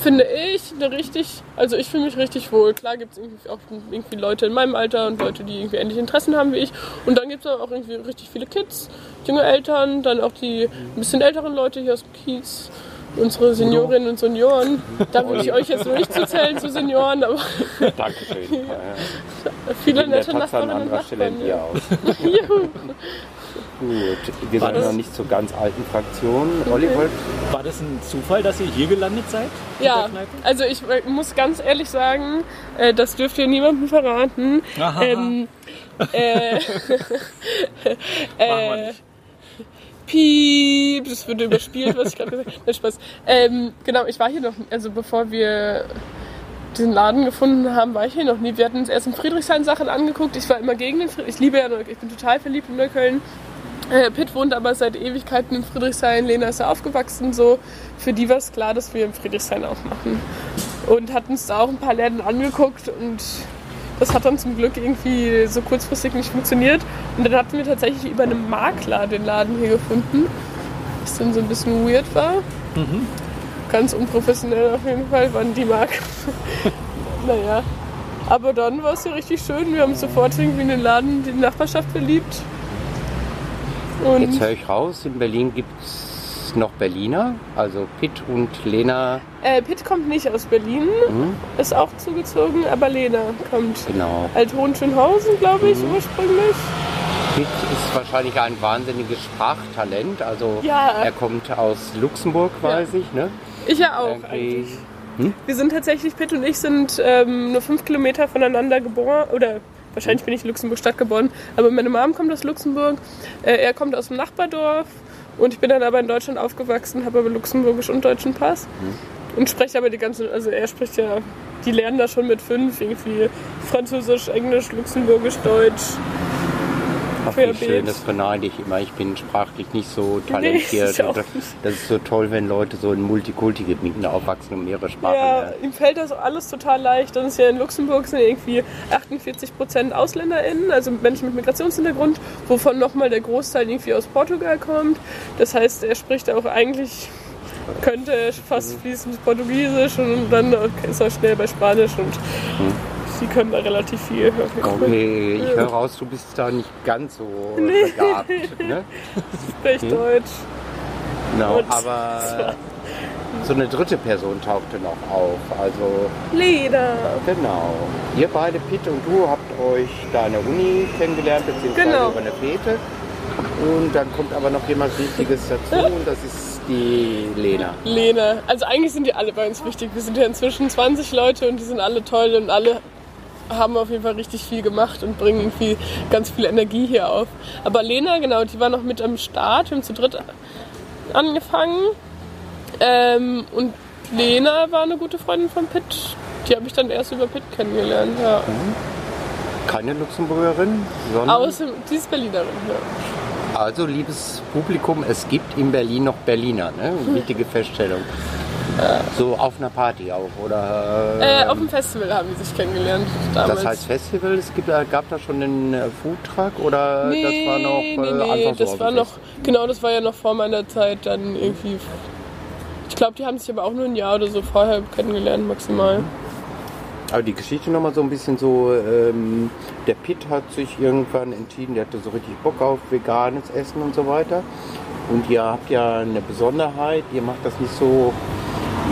finde ich, eine richtig, also ich fühle mich richtig wohl. Klar gibt es irgendwie auch irgendwie Leute in meinem Alter und Leute, die irgendwie ähnliche Interessen haben wie ich. Und dann gibt es auch irgendwie richtig viele Kids, junge Eltern, dann auch die ein bisschen älteren Leute hier aus dem Kiez. Unsere Seniorinnen und Senioren. Da würde ich euch jetzt noch nicht zuzählen zu Senioren, aber Dankeschön. Ja, viele in nette Tatsache an anderer Stelle Nachbarn. hier Ja. aus. Juhu. Gut, wir War sind das- noch nicht zur ganz alten Fraktion. Olli wollte War das ein Zufall, dass ihr hier gelandet seid? in Ja, also ich muss ganz ehrlich sagen, äh, das dürft ihr niemandem verraten. Aha. Ähm, äh, äh, nicht. Piep, das wurde überspielt, was ich gerade gesagt habe. Nein, Spaß. Ähm, genau, ich war hier noch, also bevor wir diesen Laden gefunden haben, war ich hier noch nie. Wir hatten uns erst in Friedrichshain Sachen angeguckt. Ich war immer gegen den Friedrichshain. Ich liebe ja, Neukölln. ich bin total verliebt in Neukölln. Äh, Pitt wohnt aber seit Ewigkeiten in Friedrichshain. Lena ist ja aufgewachsen. So. Für die war es klar, dass wir in Friedrichshain aufmachen. Und hatten uns da auch ein paar Läden angeguckt und das hat dann zum Glück irgendwie so kurzfristig nicht funktioniert. Und dann hatten wir tatsächlich über einen Makler den Laden hier gefunden. Was dann so ein bisschen weird war. Ganz unprofessionell auf jeden Fall waren die Makler. naja. Aber dann war es ja richtig schön. Wir haben sofort irgendwie in den Laden, die Nachbarschaft verliebt. Und Jetzt höre ich raus, in Berlin gibt es noch Berliner, also Pitt und Lena, äh, Pitt kommt nicht aus Berlin, Mhm. ist auch zugezogen, aber Lena kommt. genau. Althohenschönhausen, glaube ich, ursprünglich. Pitt ist wahrscheinlich ein wahnsinniges Sprachtalent, also Ja. er kommt aus Luxemburg, weiß ich, ne? Ich ja auch. Irgendwie- eigentlich. Wir sind tatsächlich, Pitt und ich sind ähm, nur fünf Kilometer voneinander geboren. Oder wahrscheinlich bin ich in Luxemburg-Stadt geboren. Aber meine Mom kommt aus Luxemburg. Äh, er kommt aus dem Nachbardorf. Und ich bin dann aber in Deutschland aufgewachsen, habe aber luxemburgisch und deutschen Pass. Und spreche aber die ganze, also er spricht ja, die lernen da schon mit fünf, irgendwie Französisch, Englisch, Luxemburgisch, Deutsch. Ach, wie schön, das beneide ich immer. Ich bin sprachlich nicht so talentiert. auch Und das ist so toll, wenn Leute so in Multikulti-Gebieten aufwachsen und mehrere Sprachen Ja, lernen. ihm fällt das alles total leicht. Dann ist ja in Luxemburg sind irgendwie 48 Prozent AusländerInnen, also Menschen mit Migrationshintergrund, wovon nochmal der Großteil irgendwie aus Portugal kommt. Das heißt, er spricht auch eigentlich, könnte fast fließend Portugiesisch und dann ist er schnell bei Spanisch und sie können da relativ viel. Okay, ich höre raus, du bist da nicht ganz so begabt. Ne? Spricht Deutsch. Genau, Und- aber so eine dritte Person tauchte noch auf. Also Lena. genau. Ihr beide, Pitt und du, habt euch da an der Uni kennengelernt, beziehungsweise Genau. über eine Fete. Und dann kommt aber noch jemand Wichtiges dazu und das ist die Lena. Lena. Also eigentlich sind die alle bei uns wichtig. Wir sind ja inzwischen 20 Leute und die sind alle toll und alle haben auf jeden Fall richtig viel gemacht und bringen irgendwie ganz viel Energie hier auf. Aber Lena, genau, die war noch mit am Start. Wir haben zu dritt angefangen. Ähm, und Lena war eine gute Freundin von Pitt. Die habe ich dann erst über Pitt kennengelernt. Ja. Keine Luxemburgerin, sondern Außer, die ist Berlinerin. Ja. Also liebes Publikum, es gibt in Berlin noch Berliner. Ne? Wichtige Feststellung. So auf einer Party auch, oder? Äh, auf dem Festival haben die sich kennengelernt damals. das heißt Festival, es gibt, äh, gab da schon einen äh, Foodtruck oder nee, das war noch äh, nee, nee, Anfangs das war noch, genau, das war ja noch vor meiner Zeit dann irgendwie. Ich glaube, die haben sich aber auch nur ein Jahr oder so vorher kennengelernt, maximal. Aber die Geschichte nochmal so ein bisschen so, ähm, der Pitt hat sich irgendwann entschieden, der hatte so richtig Bock auf veganes Essen und so weiter. Und ihr habt ja eine Besonderheit, ihr macht das nicht so,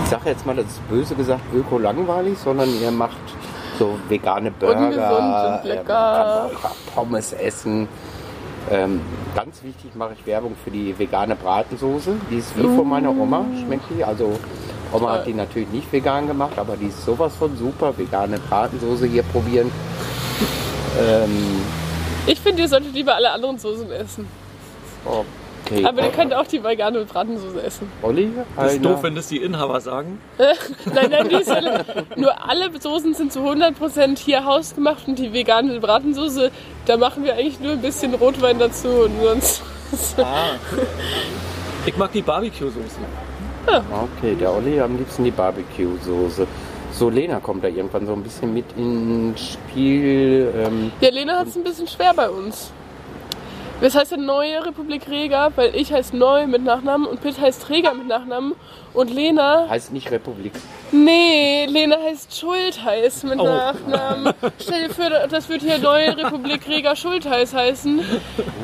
ich sage jetzt mal, das ist böse gesagt, öko-langweilig, sondern ihr macht so vegane Burger, und äh, lecker. man kann Pommes essen. Ähm, ganz wichtig mache ich Werbung für die vegane Bratensoße. Die ist wie von meiner Oma, schmeckt die. Also Oma hat die natürlich nicht vegan gemacht, aber die ist sowas von super. Vegane Bratensoße hier probieren. Ähm, Ich finde, ihr solltet lieber alle anderen Soßen essen. okay. Aber ihr könnt auch die vegane Bratensoße essen. Olli? Das ist doof, wenn das die Inhaber sagen. Nein, nein, die ist alle, nur alle Soßen sind zu 100% hier hausgemacht und die vegane Bratensoße, da machen wir eigentlich nur ein bisschen Rotwein dazu und sonst. Ah. Ich mag die Barbecue-Soße. Okay, der Olli am liebsten die Barbecue-Soße. So, Lena kommt da irgendwann so ein bisschen mit ins Spiel. Ähm, Ja, Lena hat es ein bisschen schwer bei uns. Das heißt ja Neue Republik Rega, weil ich heiße Neu mit Nachnamen und Pitt heißt Träger mit Nachnamen und Lena, heißt nicht Republik. nee, Lena heißt Schultheiß mit Oh. Nachnamen. Stell dir vor, das würde hier Neue Republik Rega Schultheiß heißen.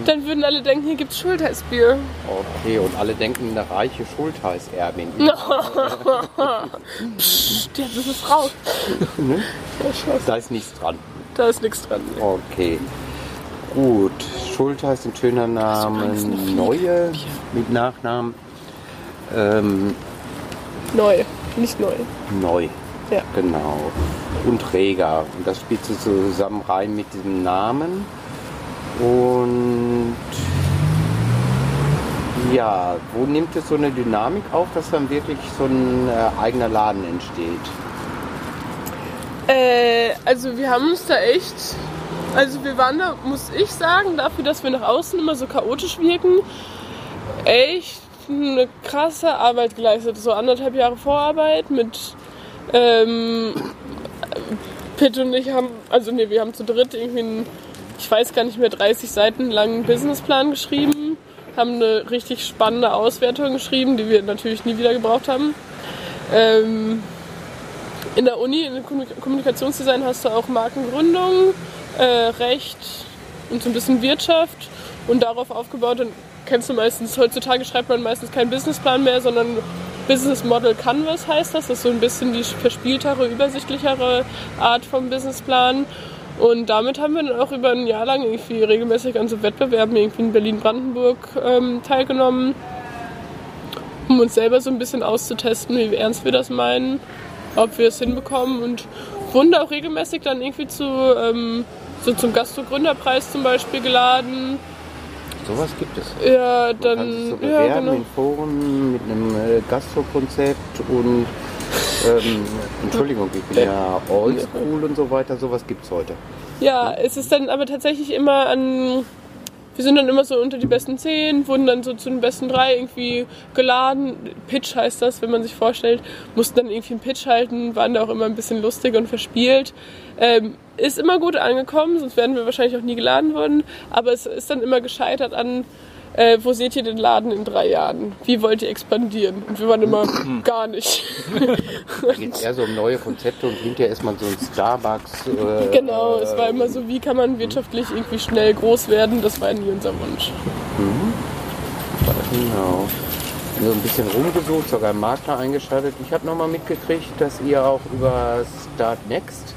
Dann würden alle denken, hier gibt's Schultheißbier. Okay, und alle denken, eine reiche Schultheiß-Erbin. Psst, hat eine Frau. Ja, Spaß. Da ist nichts dran. Da ist nichts dran. Okay. Gut. Schultheiß ein schöner Name. Neue mit Nachnamen. Ähm, Neu, nicht neu. neu. Ja. Genau. Und Träger. Und das spielt so zusammen rein mit diesem Namen. Und ja, wo nimmt es so eine Dynamik auf, dass dann wirklich so ein äh, eigener Laden entsteht? Äh, also wir haben uns da echt, also wir waren da, muss ich sagen, dafür, dass wir nach außen immer so chaotisch wirken, echt eine krasse Arbeit geleistet. So anderthalb Jahre Vorarbeit mit ähm, Pitt und ich haben, also nee, wir haben zu dritt irgendwie einen, ich weiß gar nicht mehr, 30 Seiten langen Businessplan geschrieben, haben eine richtig spannende Auswertung geschrieben, die wir natürlich nie wieder gebraucht haben. Ähm, in der Uni, in Kommunikationsdesign hast du auch Markengründung, äh, Recht und so ein bisschen Wirtschaft und darauf aufgebaut, dann kennst du meistens, heutzutage schreibt man meistens keinen Businessplan mehr, sondern Business Model Canvas heißt das. Das ist so ein bisschen die verspieltere, übersichtlichere Art vom Businessplan. Und damit haben wir dann auch über ein Jahr lang irgendwie regelmäßig an so Wettbewerben irgendwie in Berlin-Brandenburg ähm, teilgenommen, um uns selber so ein bisschen auszutesten, wie ernst wir das meinen ob wir es hinbekommen und wurden da auch regelmäßig dann irgendwie zu, ähm, so zum Gastro-Gründerpreis zum Beispiel geladen. Sowas gibt es. Ja, Man kann dann, so ja, bewerben genau. in Foren mit einem äh, Gastro-Konzept und ähm, Entschuldigung, ich bin ja oldschool und so weiter, sowas gibt es heute. Ja, es ist dann aber tatsächlich immer an. Wir sind dann immer so unter die besten zehn, wurden dann so zu den besten drei irgendwie geladen. Pitch heißt das, wenn man sich vorstellt, mussten dann irgendwie einen Pitch halten, waren da auch immer ein bisschen lustig und verspielt. Ähm, ist immer gut angekommen, sonst wären wir wahrscheinlich auch nie geladen worden. Aber es ist dann immer gescheitert an, äh, wo seht ihr den Laden in drei Jahren? Wie wollt ihr expandieren? Und wir waren immer gar nicht. Da geht es eher so um neue Konzepte und klingt ja erstmal so ein Starbucks. Äh, Genau, es war immer so, wie kann man wirtschaftlich irgendwie schnell groß werden? Das war nie unser Wunsch. Genau. So ein bisschen rumgesucht, sogar einen Makler eingeschaltet. Ich habe nochmal mitgekriegt, dass ihr auch über Start Next,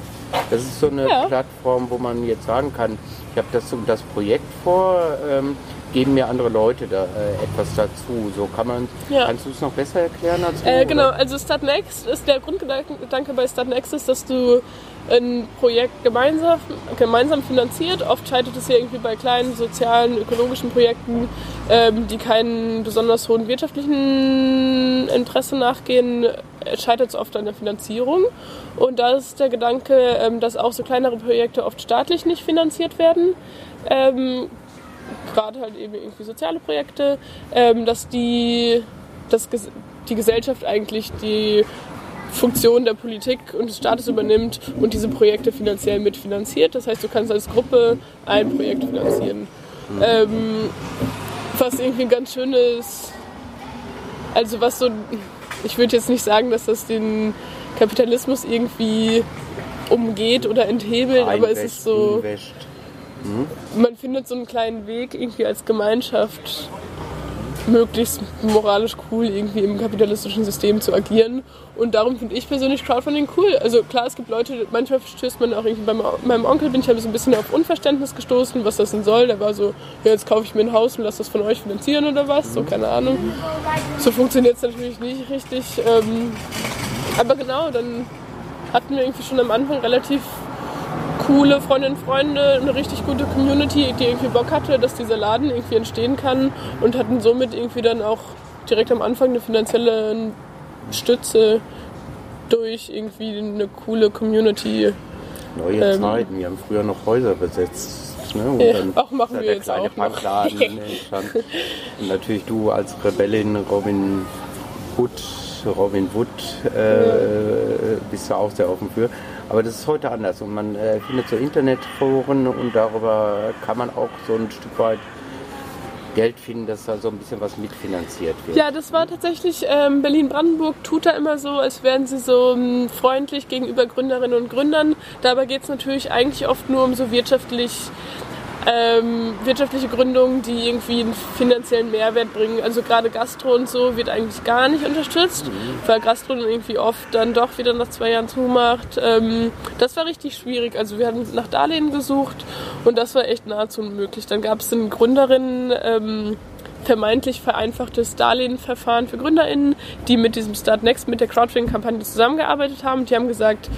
das ist so eine Ja. Plattform, wo man jetzt sagen kann, ich habe das, das Projekt vor, ähm, geben mir andere Leute da äh, etwas dazu. So kann man, Ja. kannst du es noch besser erklären als du? Äh, genau, oder? also Startnext ist der Grundgedanke bei Startnext ist, dass du ein Projekt gemeinsam, gemeinsam finanziert. Oft scheitert es ja irgendwie bei kleinen sozialen, ökologischen Projekten, ähm, die keinen besonders hohen wirtschaftlichen Interesse nachgehen, äh, scheitert es oft an der Finanzierung. Und da ist der Gedanke, ähm, dass auch so kleinere Projekte oft staatlich nicht finanziert werden. Ähm, gerade halt eben irgendwie soziale Projekte, ähm, dass die das, Ges- die Gesellschaft eigentlich die Funktion der Politik und des Staates übernimmt und diese Projekte finanziell mitfinanziert. Das heißt, du kannst als Gruppe ein Projekt finanzieren. Ähm, was irgendwie ein ganz schönes, also was so, ich würde jetzt nicht sagen, dass das den Kapitalismus irgendwie umgeht oder enthebelt, aber es ist so, man findet so einen kleinen Weg irgendwie als Gemeinschaft möglichst moralisch cool irgendwie im kapitalistischen System zu agieren. Und darum finde ich persönlich Crowdfunding cool. Also klar, es gibt Leute, manchmal stößt man auch irgendwie bei meinem Onkel bin ich halt so ein bisschen auf Unverständnis gestoßen, was das denn soll. Der war so, ja, jetzt kaufe ich mir ein Haus und lasse das von euch finanzieren oder was. So, keine Ahnung. So funktioniert es natürlich nicht richtig. Ähm, aber genau, dann hatten wir irgendwie schon am Anfang relativ coole Freundinnen und Freunde, eine richtig gute Community, die irgendwie Bock hatte, dass dieser Laden irgendwie entstehen kann und hatten somit irgendwie dann auch direkt am Anfang eine finanzielle Stütze durch irgendwie eine coole Community. Neue ähm, Zeiten, wir haben früher noch Häuser besetzt. Ne? Ja, auch machen wir jetzt auch Punkladen entstanden. Und natürlich du als Rebellin Robin Hood, Robin Wood, äh, bist du auch sehr offen für. Aber das ist heute anders und man äh, findet so Internetforen und darüber kann man auch so ein Stück weit Geld finden, dass da so ein bisschen was mitfinanziert wird. Ja, das war tatsächlich, ähm, Berlin-Brandenburg tut da immer so, als wären sie so ähm, freundlich gegenüber Gründerinnen und Gründern. Dabei geht es natürlich eigentlich oft nur um so wirtschaftlich ähm, wirtschaftliche Gründungen, die irgendwie einen finanziellen Mehrwert bringen. Also gerade Gastro und so wird eigentlich gar nicht unterstützt, mhm. weil Gastro dann irgendwie oft dann doch wieder nach zwei Jahren zumacht. Ähm, das war richtig schwierig. Also wir hatten nach Darlehen gesucht und das war echt nahezu unmöglich. Dann gab es eine Gründerin, ähm, vermeintlich vereinfachtes Darlehenverfahren für GründerInnen, die mit diesem Start Next, mit der Crowdfunding-Kampagne zusammengearbeitet haben. Die haben gesagt,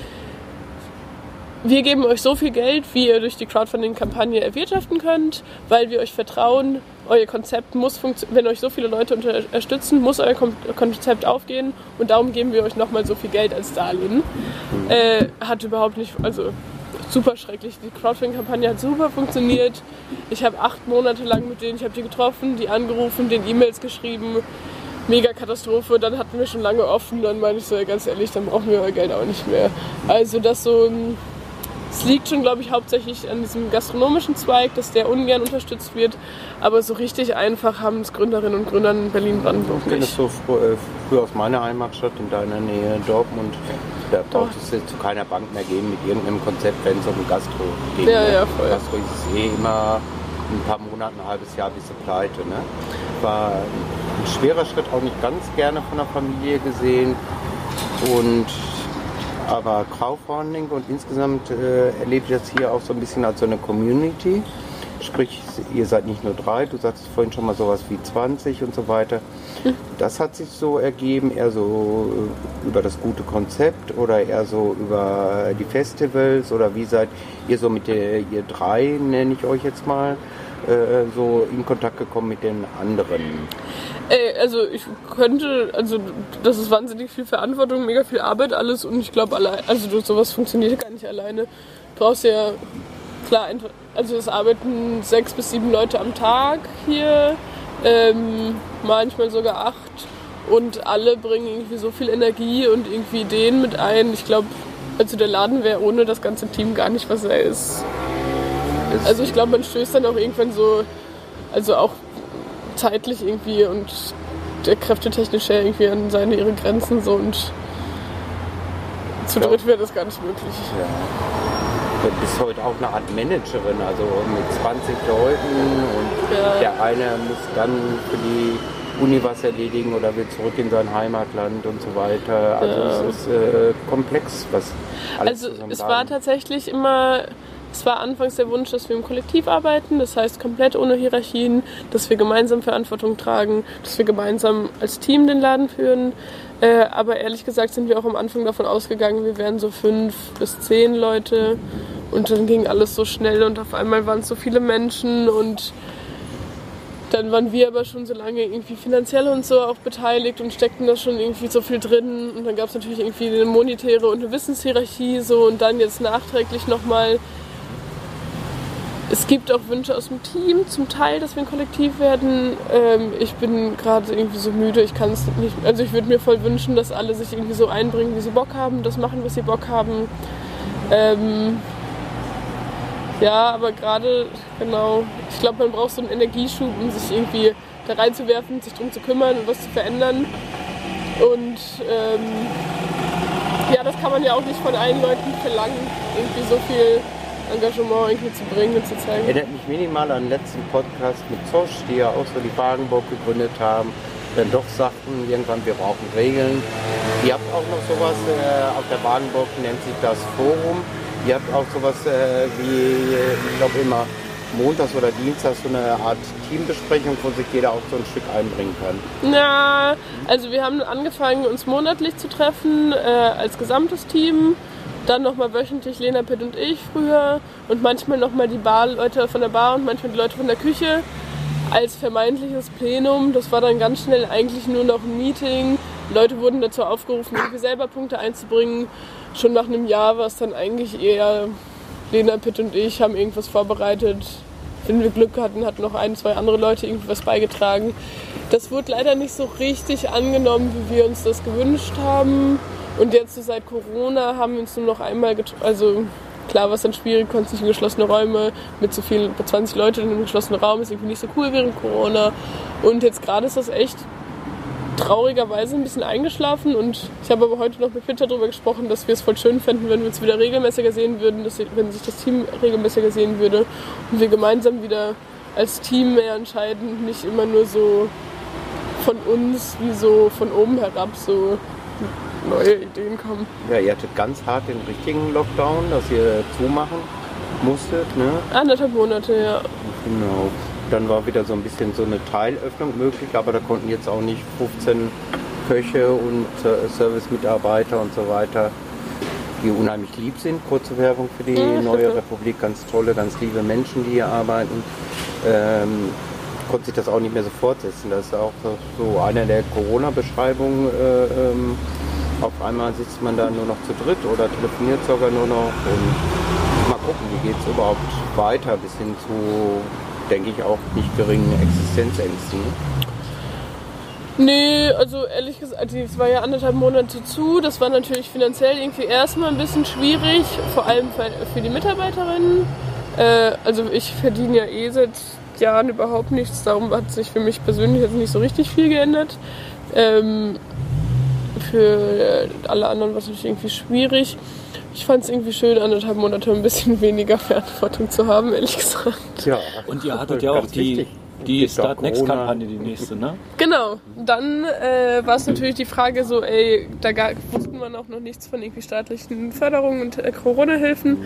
wir geben euch so viel Geld, wie ihr durch die Crowdfunding-Kampagne erwirtschaften könnt, weil wir euch vertrauen, euer Konzept muss funktionieren, wenn euch so viele Leute unterstützen, muss euer Konzept aufgehen und darum geben wir euch nochmal so viel Geld als Darlehen. Äh, hat überhaupt nicht, also super schrecklich. Die Crowdfunding-Kampagne hat super funktioniert. Ich habe acht Monate lang mit denen, ich habe die getroffen, die angerufen, den E-Mails geschrieben. Mega Katastrophe, dann hatten wir schon lange offen, dann meine ich so, ganz ehrlich, dann brauchen wir euer Geld auch nicht mehr. Also das so ein es liegt schon, glaube ich, hauptsächlich an diesem gastronomischen Zweig, dass der ungern unterstützt wird. Aber so richtig einfach haben es Gründerinnen und Gründer in Berlin-Brandenburg nicht. Ich kenne das so fr äh, früher aus meiner Heimatstadt in deiner Nähe, Dortmund. Da braucht es zu keiner Bank mehr geben mit irgendeinem Konzept, wenn es um Gastro geht. Ja, ja, voll. Gastro ist eh immer ein paar Monate, ein halbes Jahr bis zur Pleite. Ne? War ein schwerer Schritt, auch nicht ganz gerne von der Familie gesehen. Und aber Crowdfunding und insgesamt äh, erlebt ihr das hier auch so ein bisschen als so eine Community. Sprich, ihr seid nicht nur drei, du sagst vorhin schon mal sowas wie 20 und so weiter. Das hat sich so ergeben, eher so äh, über das gute Konzept oder eher so über die Festivals oder wie seid ihr so mit der, ihr drei, nenne ich euch jetzt mal, äh, so in Kontakt gekommen mit den anderen? Ey, also ich könnte, also das ist wahnsinnig viel Verantwortung, mega viel Arbeit alles und ich glaube allein, also sowas funktioniert gar nicht alleine. Du brauchst ja, klar, also es arbeiten sechs bis sieben Leute am Tag hier, ähm, manchmal sogar acht und alle bringen irgendwie so viel Energie und irgendwie Ideen mit ein. Ich glaube, also der Laden wäre ohne das ganze Team gar nicht, was er ist. Also ich glaube, man stößt dann auch irgendwann so, also auch zeitlich irgendwie und der kräftetechnisch her irgendwie an seine ihre Grenzen so und zu dritt wäre das gar nicht möglich. Ja. Du bist heute auch eine Art Managerin, also mit 20 Leuten und ja. der eine muss dann für die Uni was erledigen oder will zurück in sein Heimatland und so weiter. Also ja. es ist äh, komplex, was alles Also es war tatsächlich immer es war anfangs der Wunsch, dass wir im Kollektiv arbeiten, das heißt komplett ohne Hierarchien, dass wir gemeinsam Verantwortung tragen, dass wir gemeinsam als Team den Laden führen. Äh, aber ehrlich gesagt sind wir auch am Anfang davon ausgegangen, wir wären so fünf bis zehn Leute und dann ging alles so schnell und auf einmal waren es so viele Menschen und dann waren wir aber schon so lange irgendwie finanziell und so auch beteiligt und steckten da schon irgendwie so viel drin. Und dann gab es natürlich irgendwie eine monetäre und eine Wissenshierarchie so und dann jetzt nachträglich nochmal es gibt auch Wünsche aus dem Team, zum Teil, dass wir ein Kollektiv werden. Ähm, ich bin gerade irgendwie so müde, ich kann es nicht. Also ich würde mir voll wünschen, dass alle sich irgendwie so einbringen, wie sie Bock haben, das machen, was sie Bock haben. Ähm, ja, aber gerade, genau, ich glaube, man braucht so einen Energieschub, um sich irgendwie da reinzuwerfen, sich darum zu kümmern und was zu verändern. Und ähm, ja, das kann man ja auch nicht von allen Leuten verlangen, irgendwie so viel Engagement irgendwie zu bringen und zu zeigen. Erinnert mich minimal an den letzten Podcast mit Zosch, die ja auch so die Wagenburg gegründet haben, dann doch sagten, irgendwann wir brauchen Regeln. Ihr habt auch noch sowas äh, auf der Wagenburg, nennt sich das Forum. Ihr habt auch sowas äh, wie, ich glaube immer montags oder dienstags so eine Art Teambesprechung, wo sich jeder auch so ein Stück einbringen kann. Na, also wir haben angefangen, uns monatlich zu treffen äh, als gesamtes Team. Dann nochmal wöchentlich Lena Pitt und ich früher und manchmal nochmal die Bar, Leute von der Bar und manchmal die Leute von der Küche als vermeintliches Plenum. Das war dann ganz schnell eigentlich nur noch ein Meeting. Leute wurden dazu aufgerufen, irgendwie selber Punkte einzubringen. Schon nach einem Jahr war es dann eigentlich eher Lena Pitt und ich haben irgendwas vorbereitet. Wenn wir Glück hatten, hatten noch ein, zwei andere Leute irgendwie was beigetragen. Das wurde leider nicht so richtig angenommen, wie wir uns das gewünscht haben. Und jetzt so seit Corona haben wir uns nur noch einmal getroffen. Also klar war es dann schwierig, konnte nicht in geschlossene Räume mit so viel, mit 20 Leuten in einem geschlossenen Raum, ist irgendwie nicht so cool während Corona. Und jetzt gerade ist das echt traurigerweise ein bisschen eingeschlafen und ich habe aber heute noch mit Peter darüber gesprochen, dass wir es voll schön fänden, wenn wir uns wieder regelmäßiger sehen würden, dass, wenn sich das Team regelmäßiger sehen würde und wir gemeinsam wieder als Team mehr entscheiden, nicht immer nur so von uns wie so von oben herab so neue Ideen kommen. Ja, ihr hattet ganz hart den richtigen Lockdown, dass ihr zumachen musstet, ne? Anderthalb Monate, ja. Genau. Dann war wieder so ein bisschen so eine Teilöffnung möglich, aber da konnten jetzt auch nicht 15 Köche und äh, Servicemitarbeiter und so weiter, die unheimlich lieb sind. Kurze Werbung für die Ja, neue. Republik, ganz tolle, ganz liebe Menschen, die hier arbeiten. Ähm, konnte sich das auch nicht mehr so fortsetzen. Das ist auch so- so eine der Corona-Beschreibungen. Äh, ähm, auf einmal sitzt man da nur noch zu dritt oder telefoniert sogar nur noch und mal gucken, wie geht es überhaupt weiter bis hin zu, denke ich, auch nicht geringen Existenzängsten. Nee, also ehrlich gesagt, es war ja anderthalb Monate zu. Das war natürlich finanziell irgendwie erstmal ein bisschen schwierig, vor allem für, für die Mitarbeiterinnen. Äh, also ich verdiene ja eh seit Jahren überhaupt nichts, darum hat sich für mich persönlich jetzt nicht so richtig viel geändert. Ähm, für alle anderen war es natürlich irgendwie schwierig. Ich fand es irgendwie schön, anderthalb Monate ein bisschen weniger Verantwortung zu haben, ehrlich gesagt. Ja, Und ihr hattet ja auch die, wichtig. die Start Next Corona. Kampagne, die nächste, ne? Genau, dann äh, war es natürlich die Frage so, ey, da ga- wussten wir auch noch nichts von irgendwie staatlichen Förderungen und äh, Corona-Hilfen.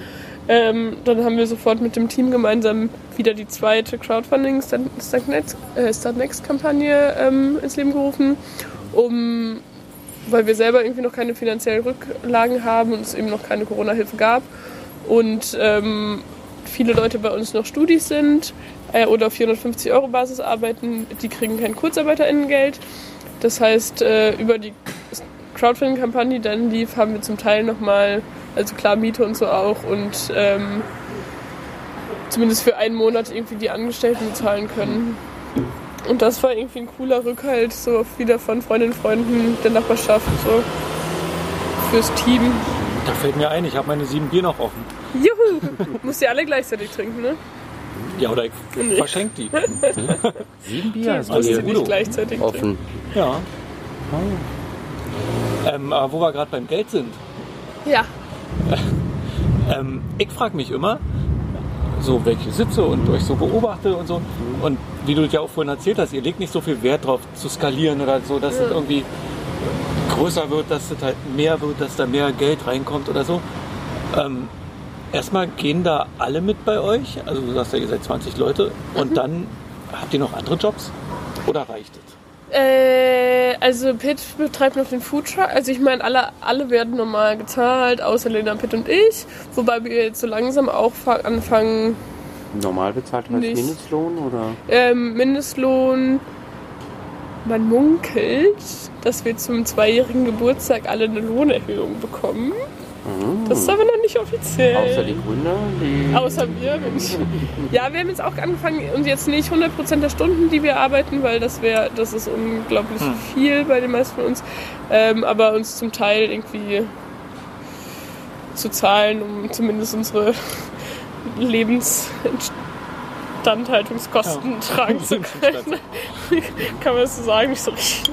Ähm, dann haben wir sofort mit dem Team gemeinsam wieder die zweite Crowdfunding Start Start Next, äh, Start Next Kampagne ähm, ins Leben gerufen, um weil wir selber irgendwie noch keine finanziellen Rücklagen haben und es eben noch keine Corona-Hilfe gab. Und ähm, viele Leute bei uns noch Studis sind äh, oder auf 450 Euro Basis arbeiten, die kriegen kein KurzarbeiterInnengeld. Das heißt, äh, über die Crowdfunding-Kampagne, die dann lief, haben wir zum Teil nochmal, also klar Miete und so auch und ähm, zumindest für einen Monat irgendwie die Angestellten bezahlen können. Und das war irgendwie ein cooler Rückhalt, so wieder von Freundinnen und Freunden der Nachbarschaft, so fürs Team. Da fällt mir ein, ich habe meine sieben Bier noch offen. Juhu! Müsst ihr alle gleichzeitig trinken, ne? Ja, oder ich Nee. verschenke die. sieben Bier Das müsst ihr nicht gleichzeitig trinken. offen. Ja. Ähm, aber wo wir gerade beim Geld sind, Ja. ähm, ich frage mich immer, so welche sitze und euch so beobachte und so. Und wie du ja auch vorhin erzählt hast, ihr legt nicht so viel Wert drauf zu skalieren oder so, dass Ja. es irgendwie größer wird, dass es halt mehr wird, dass da mehr Geld reinkommt oder so. Ähm, erstmal gehen da alle mit bei euch, also du sagst ja, ihr seid 20 Leute und dann habt ihr noch andere Jobs oder reicht es? Äh, also Pitt betreibt noch den Foodtruck. Also ich meine, alle, alle werden normal gezahlt, außer Lena, Pitt und ich. Wobei wir jetzt so langsam auch fa- anfangen, Normal bezahlt heißt Nicht. Mindestlohn oder? ähm, Mindestlohn. Man munkelt, dass wir zum zweijährigen Geburtstag alle eine Lohnerhöhung bekommen. Das ist aber noch nicht offiziell. Außer die Gründer, die. Außer wir, Mensch. Ja, wir haben jetzt auch angefangen und jetzt nicht 100% der Stunden, die wir arbeiten, weil das wäre, das ist unglaublich viel bei den meisten von uns. Ähm, aber uns zum Teil irgendwie zu zahlen, um zumindest unsere Lebensinstandhaltungskosten tragen zu können. Kann man das so sagen? Nicht so richtig.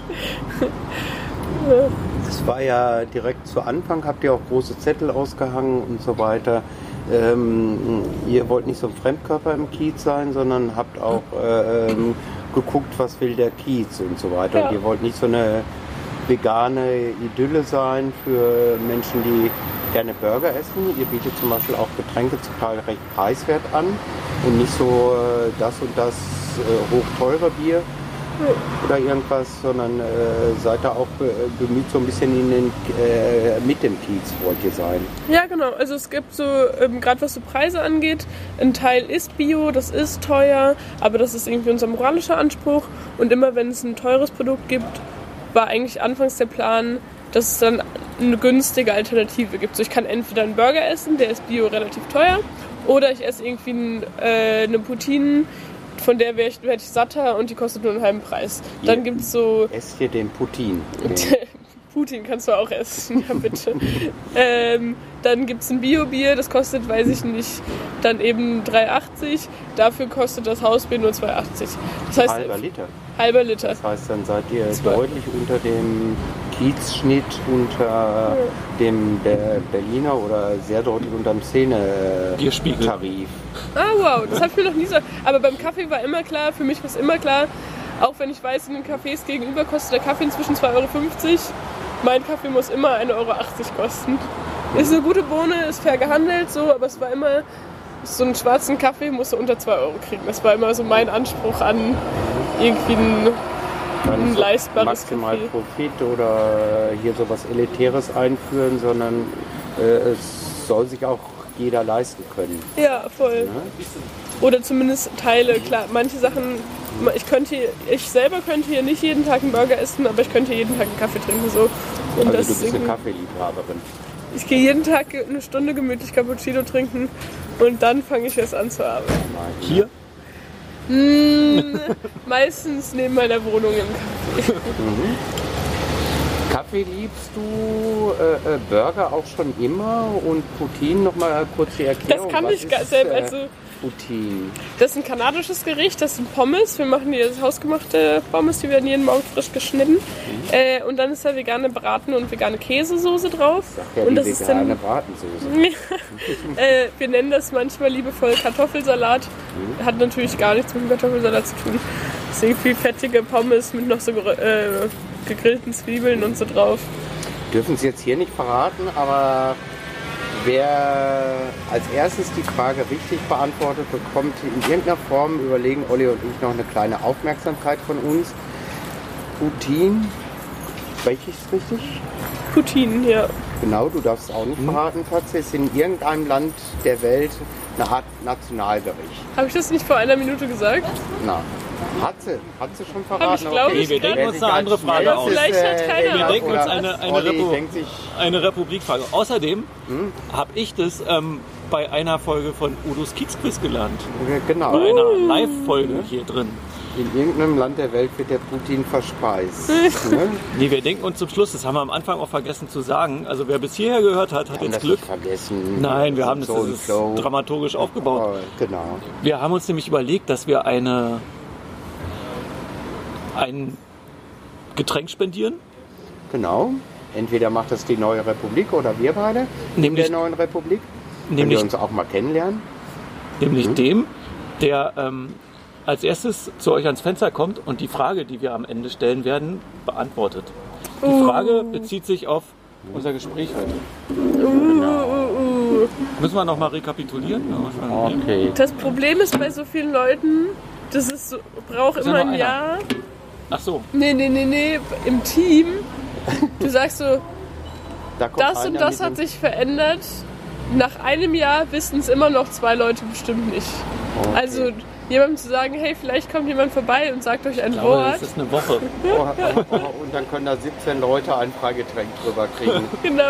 Es war ja direkt zu Anfang, habt ihr auch große Zettel ausgehangen und so weiter. Ähm, ihr wollt nicht so ein Fremdkörper im Kiez sein, sondern habt auch äh, ähm, geguckt, was will der Kiez und so weiter. Ja. Und ihr wollt nicht so eine vegane Idylle sein für Menschen, die gerne Burger essen. Ihr bietet zum Beispiel auch Getränke zum Teil recht preiswert an und nicht so äh, das und das äh, hochteure Bier oder irgendwas, sondern äh, seid da auch be bemüht, so ein bisschen in den, äh, mit dem Kiez wollt ihr sein. Ja, genau. Also es gibt so, ähm, gerade was so Preise angeht, ein Teil ist Bio, das ist teuer, aber das ist irgendwie unser moralischer Anspruch. Und immer wenn es ein teures Produkt gibt, war eigentlich anfangs der Plan, dass es dann eine günstige Alternative gibt. So, ich kann entweder einen Burger essen, der ist Bio relativ teuer, oder ich esse irgendwie ein, äh, eine Poutine, von der werde ich, werd ich satter und die kostet nur einen halben Preis. Dann gibt es so Esst hier den Putin. Putin kannst du auch essen, ja bitte. ähm, dann gibt es ein Bio-Bier, das kostet, weiß ich nicht, dann eben 3,80. Dafür kostet das Hausbier nur 2,80. Das heißt, halber Liter. halber Liter. Das heißt, dann seid ihr Zwei. deutlich unter dem Kiezschnitt, unter dem Be Berliner oder sehr deutlich unter dem. Szene-Tarif. Ah, wow, das habe ich mir noch nie so. Aber beim Kaffee war immer klar, für mich war es immer klar, auch wenn ich weiß, in den Cafés gegenüber kostet der Kaffee inzwischen 2,50 Euro. Mein Kaffee muss immer 1,80 Euro kosten. Ist eine gute Bohne, ist fair gehandelt, so, aber es war immer, so einen schwarzen Kaffee musst du unter 2 Euro kriegen. Das war immer so mein Anspruch an irgendwie Dann Ein so leistbares maximal Café. Profit oder hier sowas Elitäres einführen, sondern äh, es soll sich auch jeder leisten können. Ja, voll. Oder zumindest Teile, klar. Manche Sachen, ich könnte, ich selber könnte hier nicht jeden Tag einen Burger essen, aber ich könnte hier jeden Tag einen Kaffee trinken. So. Und Also das du ist bist eine Kaffeeliebhaberin. ich gehe jeden Tag eine Stunde gemütlich Cappuccino trinken und dann fange ich erst an zu arbeiten. Hier? Meistens neben meiner Wohnung im Café. Kaffee liebst du, äh, äh, Burger auch schon immer und Poutine nochmal kurz die Erklärung. Das kann was ich ist, selbst. äh, Also, Poutine. das ist ein kanadisches Gericht, das sind Pommes. Wir machen hier hausgemachte Pommes, die werden jeden Morgen frisch geschnitten. Mhm. Äh, und dann ist da vegane Braten und vegane Käsesoße drauf. Ja und das ist vegane dann Bratensoße. äh, wir nennen das manchmal liebevoll Kartoffelsalat. Mhm. Hat natürlich gar nichts mit dem Kartoffelsalat zu tun. Das sind irgendwie fettige Pommes mit noch so äh, gegrillten Zwiebeln und so drauf. Dürfen Sie jetzt hier nicht verraten, aber wer als erstes die Frage richtig beantwortet, bekommt in irgendeiner Form, überlegen Olli und ich noch eine kleine Aufmerksamkeit von uns. Poutine, spreche ich es richtig? Poutine, ja. Genau, du darfst es auch nicht verraten, Katze. Ist in irgendeinem Land der Welt eine Art Nationalgericht. Habe ich das nicht vor einer Minute gesagt? Na, hat sie, hat sie schon verraten? ich, glaub Okay. wir denken uns eine andere Frage aus. ist, Vielleicht hat äh, keiner Wir denken uns eine- eine sich, Eine Republikfrage. Außerdem Hm? habe ich das ähm, bei einer Folge von Udos Kiezquiz gelernt. genau. Bei einer Live-Folge hier drin. In irgendeinem Land der Welt wird der Putin verspeist. ne? Nee, wir denken uns zum Schluss, das haben wir am Anfang auch vergessen zu sagen. Also wer bis hierher gehört hat, hat jetzt das Glück. nicht vergessen. Nein, wir haben das, so das Flow. dramaturgisch aufgebaut. Oh, genau. Wir haben uns nämlich überlegt, dass wir eine ein Getränk spendieren. Genau. Entweder macht das die neue Republik oder wir beide in Nämlich- der neuen Republik. Können Nämlich wir uns auch mal kennenlernen. Nämlich Mhm. dem, der ähm, als erstes zu euch ans Fenster kommt und die Frage, die wir am Ende stellen werden, beantwortet. Die Frage bezieht sich auf unser Gespräch heute. Uh, uh, uh. Müssen wir nochmal rekapitulieren? Okay. Das Problem ist bei so vielen Leuten, das ist so, braucht Ist immer ein. Jahr. Ach so, Nee, nee, nee, nee, im Team. Du sagst so, Da das und das hat sich verändert. Nach einem Jahr wissen es immer noch zwei Leute bestimmt nicht. Okay. Also jemandem zu sagen, hey, vielleicht kommt jemand vorbei und sagt euch ein ich glaube, Wort. das ist eine Woche. Und dann können da 17 Leute ein Freigetränk drüber kriegen. Genau.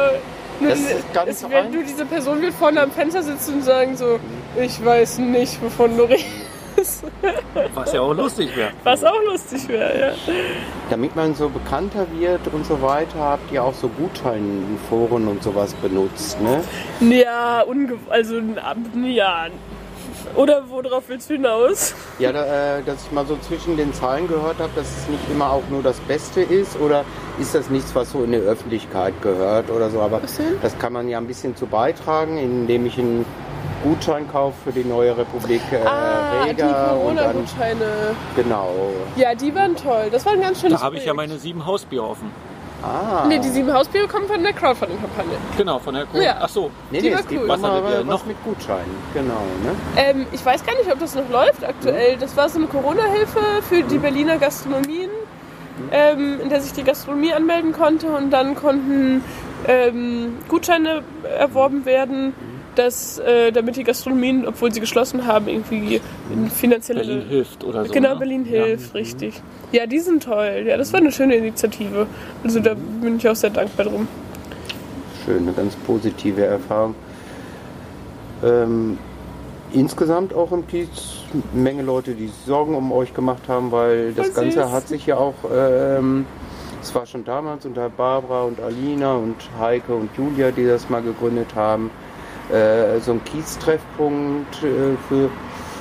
Das diese- ist ganz es rein. nur diese Person wird vorne am Fenster sitzen und sagen so, ich weiß nicht, wovon du redest. Was ja auch lustig wäre. Was auch lustig wäre, ja. Damit man so bekannter wird und so weiter, habt ihr auch so Gutscheinforen und sowas benutzt, ne? Ja, unge also ja. Oder worauf willst du hinaus? Ja, da, äh, dass ich mal so zwischen den Zahlen gehört habe, dass es nicht immer auch nur das Beste ist oder ist das nichts, was so in die Öffentlichkeit gehört oder so. Aber das kann man ja ein bisschen zu beitragen, indem ich einen Gutschein kaufe für die neue Republik äh, ah, die Rega dann Corona-Gutscheine. genau. Ja, die waren toll. Das war ein ganz schönes Da habe ich ja meine sieben Hausbier offen. Ah. Nee, die sieben Hausbiere kommen von der Crowdfunding-Kampagne. Genau, von der Ko Ja. Ach so. nee, die nee, war es gibt cool. Was immer hattet ihr was noch? mit Gutscheinen. Genau, ne? Ähm, ich weiß gar nicht, ob das noch läuft aktuell. Das war so eine Corona-Hilfe für die Berliner Gastronomien, ähm, in der sich die Gastronomie anmelden konnte und dann konnten ähm, Gutscheine erworben werden, dass, äh, damit die Gastronomien, obwohl sie geschlossen haben, irgendwie in finanzielle... Berlin hilft oder so. Genau, ne? Berlin Ja. hilft, richtig. Ja, die sind toll. Ja, das war eine schöne Initiative. Also da bin ich auch sehr dankbar drum. Schön, eine ganz positive Erfahrung. Ähm, insgesamt auch im Kiez eine Menge Leute, die sich Sorgen um euch gemacht haben, weil das Voll Ganze hat sich ja auch, ähm, es war schon damals unter Barbara und Alina und Heike und Julia, die das mal gegründet haben, äh, so ein Kiez-Treffpunkt äh, für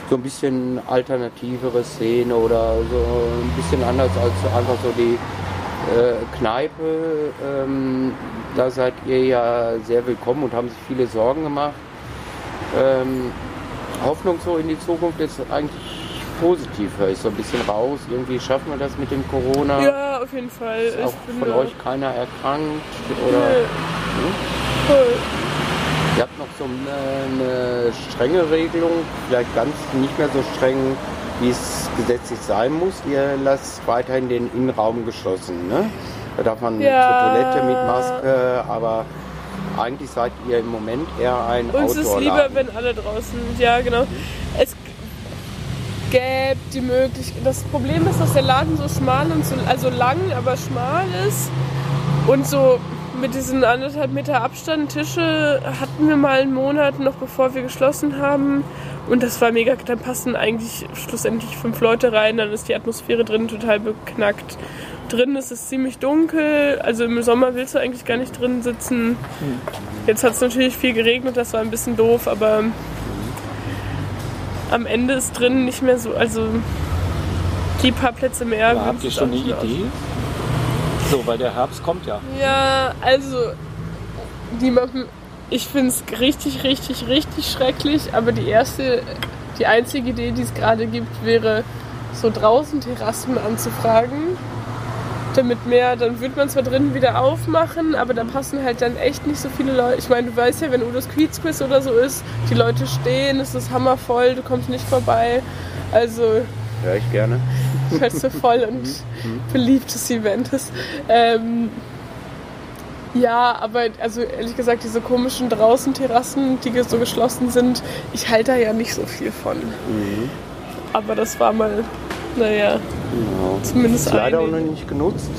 so ein bisschen alternativere Szene oder so ein bisschen anders als einfach so die äh, Kneipe. Ähm, da seid ihr ja sehr willkommen und haben sich viele Sorgen gemacht. Ähm, Hoffnung so in die Zukunft ist eigentlich positiv, höre ich so ein bisschen raus. Irgendwie schaffen wir das mit dem Corona. Ja, auf jeden Fall. Ist auch von euch keiner erkrankt oder Nee. Voll. Ihr habt noch so eine, strenge Regelung, vielleicht ganz nicht mehr so streng, wie es gesetzlich sein muss. Ihr lasst weiterhin den Innenraum geschlossen. Ne? Da darf man Ja. zur Toilette mit Maske, aber eigentlich seid ihr im Moment eher ein Uns ist lieber, wenn alle draußen. Ja, genau. Es gäbe die Möglichkeit. Das Problem ist, dass der Laden so schmal und so, also lang, aber schmal ist. Und so mit diesen anderthalb Meter Abstand Tische hatten wir mal einen Monat, noch bevor wir geschlossen haben. Und das war mega. Dann passen eigentlich schlussendlich fünf Leute rein. Dann ist die Atmosphäre drin total beknackt. Drin ist es ziemlich dunkel. Also im Sommer willst du eigentlich gar nicht drin sitzen. Jetzt hat es natürlich viel geregnet, das war ein bisschen doof, aber am Ende ist drin nicht mehr so, also die paar Plätze mehr. Aber habt ihr schon eine Idee? So, weil der Herbst kommt ja. Ja, also die machen, ich finde es richtig, richtig, richtig schrecklich, aber die erste, die einzige Idee, die es gerade gibt, wäre so draußen Terrassen anzufragen. Damit mehr, dann wird man zwar drinnen wieder aufmachen, aber da passen halt dann echt nicht so viele Leute. Ich meine, du weißt ja, wenn Udos Quiz Quiz oder so ist, die Leute stehen, es ist hammervoll, du kommst nicht vorbei. Also, Hör ich gerne. weil es so voll und beliebtes Event ist. Ähm, ja, aber also ehrlich gesagt, diese komischen draußen Terrassen, die so geschlossen sind, ich halte da ja nicht so viel von. Aber das war mal, naja, Genau. zumindest ist leider auch noch nicht genutzt.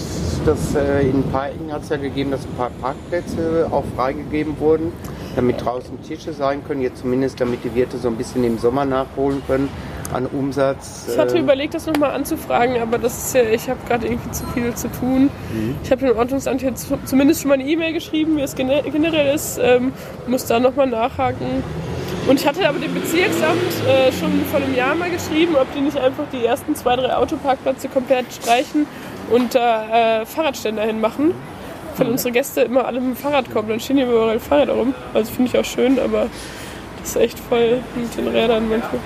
Das, äh, in ein paar Ecken hat es ja gegeben, dass ein paar Parkplätze auch freigegeben wurden, damit draußen Tische sein können. Jetzt zumindest, damit die Wirte so ein bisschen im Sommer nachholen können an Umsatz. Ich hatte äh, überlegt, das nochmal anzufragen, aber das ist ja, ich habe gerade irgendwie zu viel zu tun. Ich habe dem Ordnungsamt jetzt zumindest schon mal eine E-Mail geschrieben, wie es gene- generell ist, ähm, muss da nochmal nachhaken. Und ich hatte aber dem Bezirksamt äh, schon vor einem Jahr mal geschrieben, ob die nicht einfach die ersten zwei, drei Autoparkplätze komplett streichen und da äh, Fahrradständer hinmachen. Weil unsere Gäste immer alle mit dem Fahrrad kommen, dann stehen hier überall Fahrräder rum. Also finde ich auch schön, aber das ist echt voll mit den Rädern manchmal.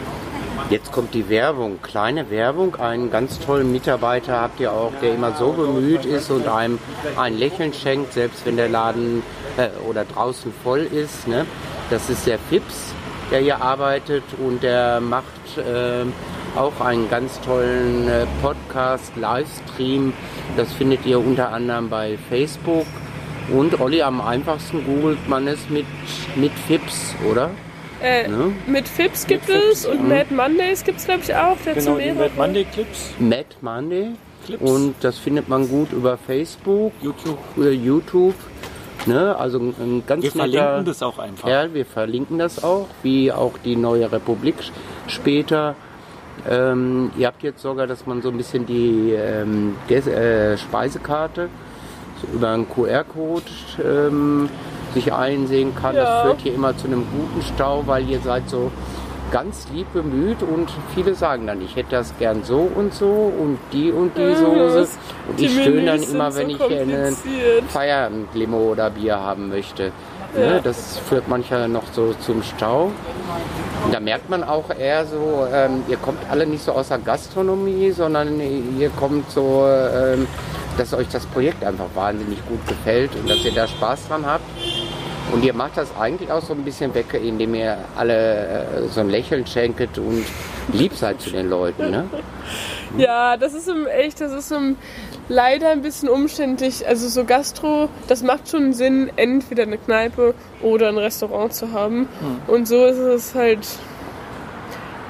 Jetzt kommt die Werbung, kleine Werbung. Einen ganz tollen Mitarbeiter habt ihr auch, der immer so bemüht ist und einem ein Lächeln schenkt, selbst wenn der Laden äh, oder draußen voll ist. Ne? Das ist der Fips, der hier arbeitet und der macht äh, auch einen ganz tollen äh, Podcast, Livestream. Das findet ihr unter anderem bei Facebook. Und Olli, am einfachsten googelt man es mit, mit Fips, oder? Äh, Ne? Mit Fips gibt Mit Fips, es und Mad Mondays gibt es, glaube ich, auch. Der Genau, mehrere- Mad Monday Clips, Mad Monday. Clips. Und das findet man gut über Facebook, YouTube. äh, YouTube. Ne? Also ein, ganz Wir netter verlinken das auch einfach. Kerl, wir verlinken das auch, wie auch die neue Republik später. Ähm, ihr habt jetzt sogar, dass man so ein bisschen die ähm, äh, Speisekarte so über einen QR-Code ähm, sich einsehen kann. Ja. Das führt hier immer zu einem guten Stau, weil ihr seid so ganz lieb bemüht und viele sagen dann, ich hätte das gern so und so und die und die Soße. Und Die ich stöhne dann immer, so wenn ich einen kompliziert. Feierabend-Limo oder Bier haben möchte. Ja. Ne, das führt manchmal noch so zum Stau. Und da merkt man auch eher so, ähm, ihr kommt alle nicht so aus der Gastronomie, sondern ihr kommt so, ähm, dass euch das Projekt einfach wahnsinnig gut gefällt und dass ihr da Spaß dran habt. Und ihr macht das eigentlich auch so ein bisschen weg, indem ihr alle äh, so ein Lächeln schenket und lieb seid zu den Leuten. Ne? Ja, das ist im echt, das ist im, leider ein bisschen umständlich. Also so Gastro, das macht schon Sinn, entweder eine Kneipe oder ein Restaurant zu haben. Und so ist es halt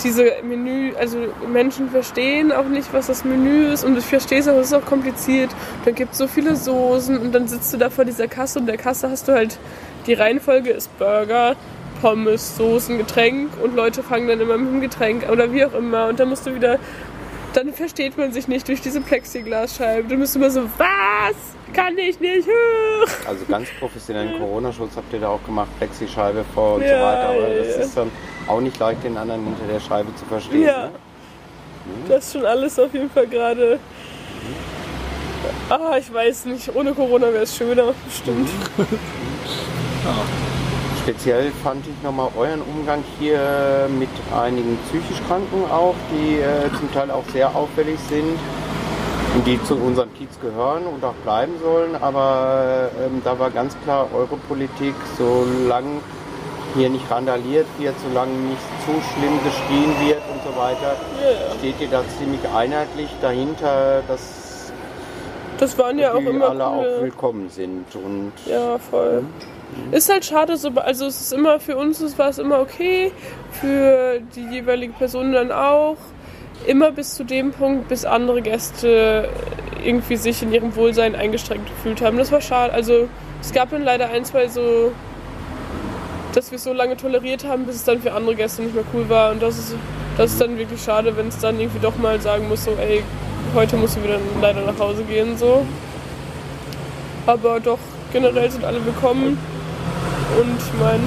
diese Menü, also Menschen verstehen auch nicht, was das Menü ist und ich verstehe es auch, es ist auch kompliziert. Dann gibt es so viele Soßen und dann sitzt du da vor dieser Kasse und der Kasse hast du halt, die Reihenfolge ist Burger, Pommes, Soßen, Getränk und Leute fangen dann immer mit dem Getränk oder wie auch immer und dann musst du wieder, dann versteht man sich nicht durch diese Plexiglasscheibe. Du bist immer so, was? Kann ich nicht. Also ganz professionellen Corona-Schutz habt ihr da auch gemacht, Plexischeibe vor und so Ja, weiter. Aber ja, das ja. ist dann auch nicht leicht, den anderen hinter der Scheibe zu verstehen. Ja. Ne? Das ist schon alles auf jeden Fall gerade. Ah, ich weiß nicht. Ohne Corona wäre es schöner, bestimmt. Speziell fand ich nochmal euren Umgang hier mit einigen psychisch Kranken auch, die äh, zum Teil auch sehr auffällig sind und die zu unserem Kiez gehören und auch bleiben sollen. Aber ähm, da war ganz klar eure Politik, solange hier nicht randaliert wird, solange nicht zu schlimm geschrien wird und so weiter, Ja. steht ihr da ziemlich einheitlich dahinter, dass Das waren ja auch immer alle auch coole. willkommen sind. Und Ja, voll. Ist halt schade, so, also es ist immer für uns war es immer okay, für die jeweilige Person dann auch. Immer bis zu dem Punkt, bis andere Gäste irgendwie sich in ihrem Wohlsein eingeschränkt gefühlt haben. Das war schade. Also es gab dann leider ein, zwei so, dass wir es so lange toleriert haben, bis es dann für andere Gäste nicht mehr cool war. Und das ist, das ist dann wirklich schade, wenn es dann irgendwie doch mal sagen muss, so ey, heute musst du wieder leider nach Hause gehen, so. Aber doch, generell sind alle willkommen. Und ich meine,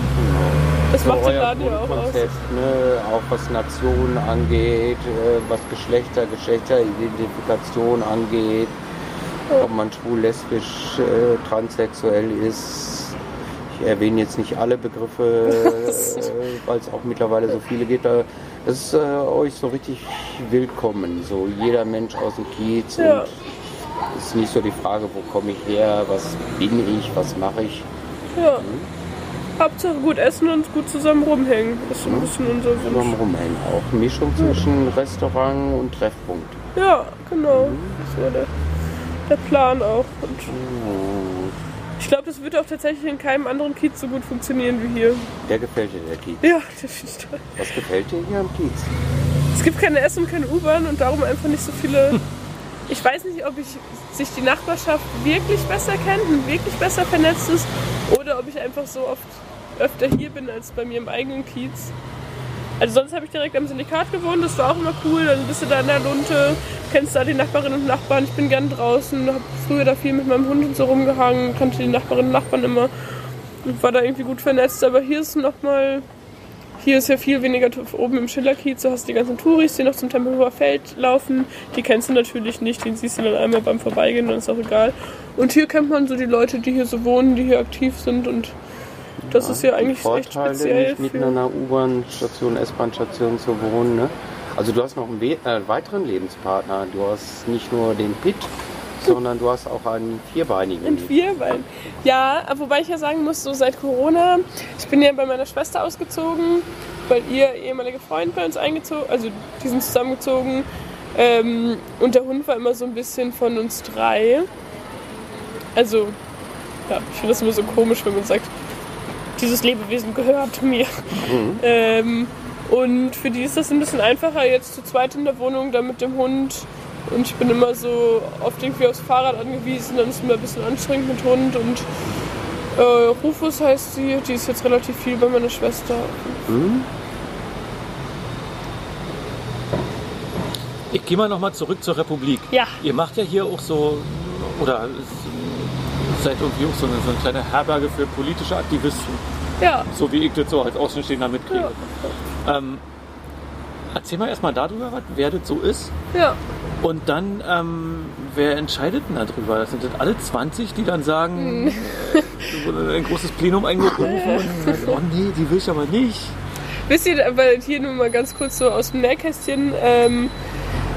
das so macht den Laden ja auch aus. Ne, auch was Nationen angeht, äh, was Geschlechter, Geschlechteridentifikation angeht, ob man schwul, lesbisch, äh, transsexuell ist. Ich erwähne jetzt nicht alle Begriffe, äh, weil es auch mittlerweile so viele gibt. Das ist äh, euch so richtig willkommen. So jeder Mensch aus dem Kiez. Ja. Und es ist nicht so die Frage, wo komme ich her, was bin ich, was mache ich. Ja. Hauptsache gut essen und gut zusammen rumhängen. Das ist so ein bisschen unser Wunsch. rumhängen auch. Mischung zwischen Restaurant und Treffpunkt. Ja, genau. Das war der, der Plan auch. Und ich glaube, das wird auch tatsächlich in keinem anderen Kiez so gut funktionieren wie hier. Der gefällt dir, der Kiez. Ja, das ist toll. Was gefällt dir hier am Kiez? Es gibt keine S- und keine U-Bahn und darum einfach nicht so viele. Ich weiß nicht, ob ich sich die Nachbarschaft wirklich besser kennt und wirklich besser vernetzt ist oder ob ich einfach so oft öfter hier bin als bei mir im eigenen Kiez. Also sonst habe ich direkt am Syndikat gewohnt, das war auch immer cool. Dann bist du da in der Lunte, kennst da die Nachbarinnen und Nachbarn. Ich bin gern draußen, habe früher da viel mit meinem Hund und so rumgehangen, kannte die Nachbarinnen und Nachbarn immer und war da irgendwie gut vernetzt. Aber hier ist nochmal hier ist ja viel weniger oben im Schillerkiez. Du hast die ganzen Touris, die noch zum Tempelhofer Feld laufen. Die kennst du natürlich nicht. Den siehst du dann einmal beim Vorbeigehen, dann ist auch egal. Und hier kennt man so die Leute, die hier so wohnen, die hier aktiv sind. Und das ist ja eigentlich echt Vorteile, speziell. nicht mitten an einer U-Bahn-Station, S-Bahn-Station zu wohnen. Ne? Also du hast noch einen we äh, weiteren Lebenspartner. Du hast nicht nur den Pit, sondern du hast auch einen vierbeinigen. wir, weil. Ja, wobei ich ja sagen muss, so seit Corona, ich bin ja bei meiner Schwester ausgezogen, weil ihr ehemaliger Freund bei uns eingezogen, also die sind zusammengezogen. Ähm, und der Hund war immer so ein bisschen von uns drei. Also, ja, ich finde das immer so komisch, wenn man sagt, dieses Lebewesen gehört mir. Ähm, und für die ist das ein bisschen einfacher, jetzt zu zweit in der Wohnung, da mit dem Hund. Und ich bin immer so oft irgendwie aufs Fahrrad angewiesen, dann ist es immer ein bisschen anstrengend mit Hund. Und Äh, Rufus heißt sie, die ist jetzt relativ viel bei meiner Schwester. Ich gehe mal nochmal zurück zur Republik. Ja. Ihr macht ja hier auch so, oder seid irgendwie auch so eine, so eine kleine Herberge für politische Aktivisten, Ja, so wie ich das so als Außenstehender mitkriege. Ähm, erzähl mal erstmal darüber, was, wer das so ist. ja. Und dann, ähm, wer entscheidet denn darüber? Das sind das alle 20, die dann sagen, äh, wurde ein großes Plenum eingerufen und oh nee, die will ich aber nicht. Wisst ihr, aber hier nur mal ganz kurz so aus dem Nähkästchen, ähm,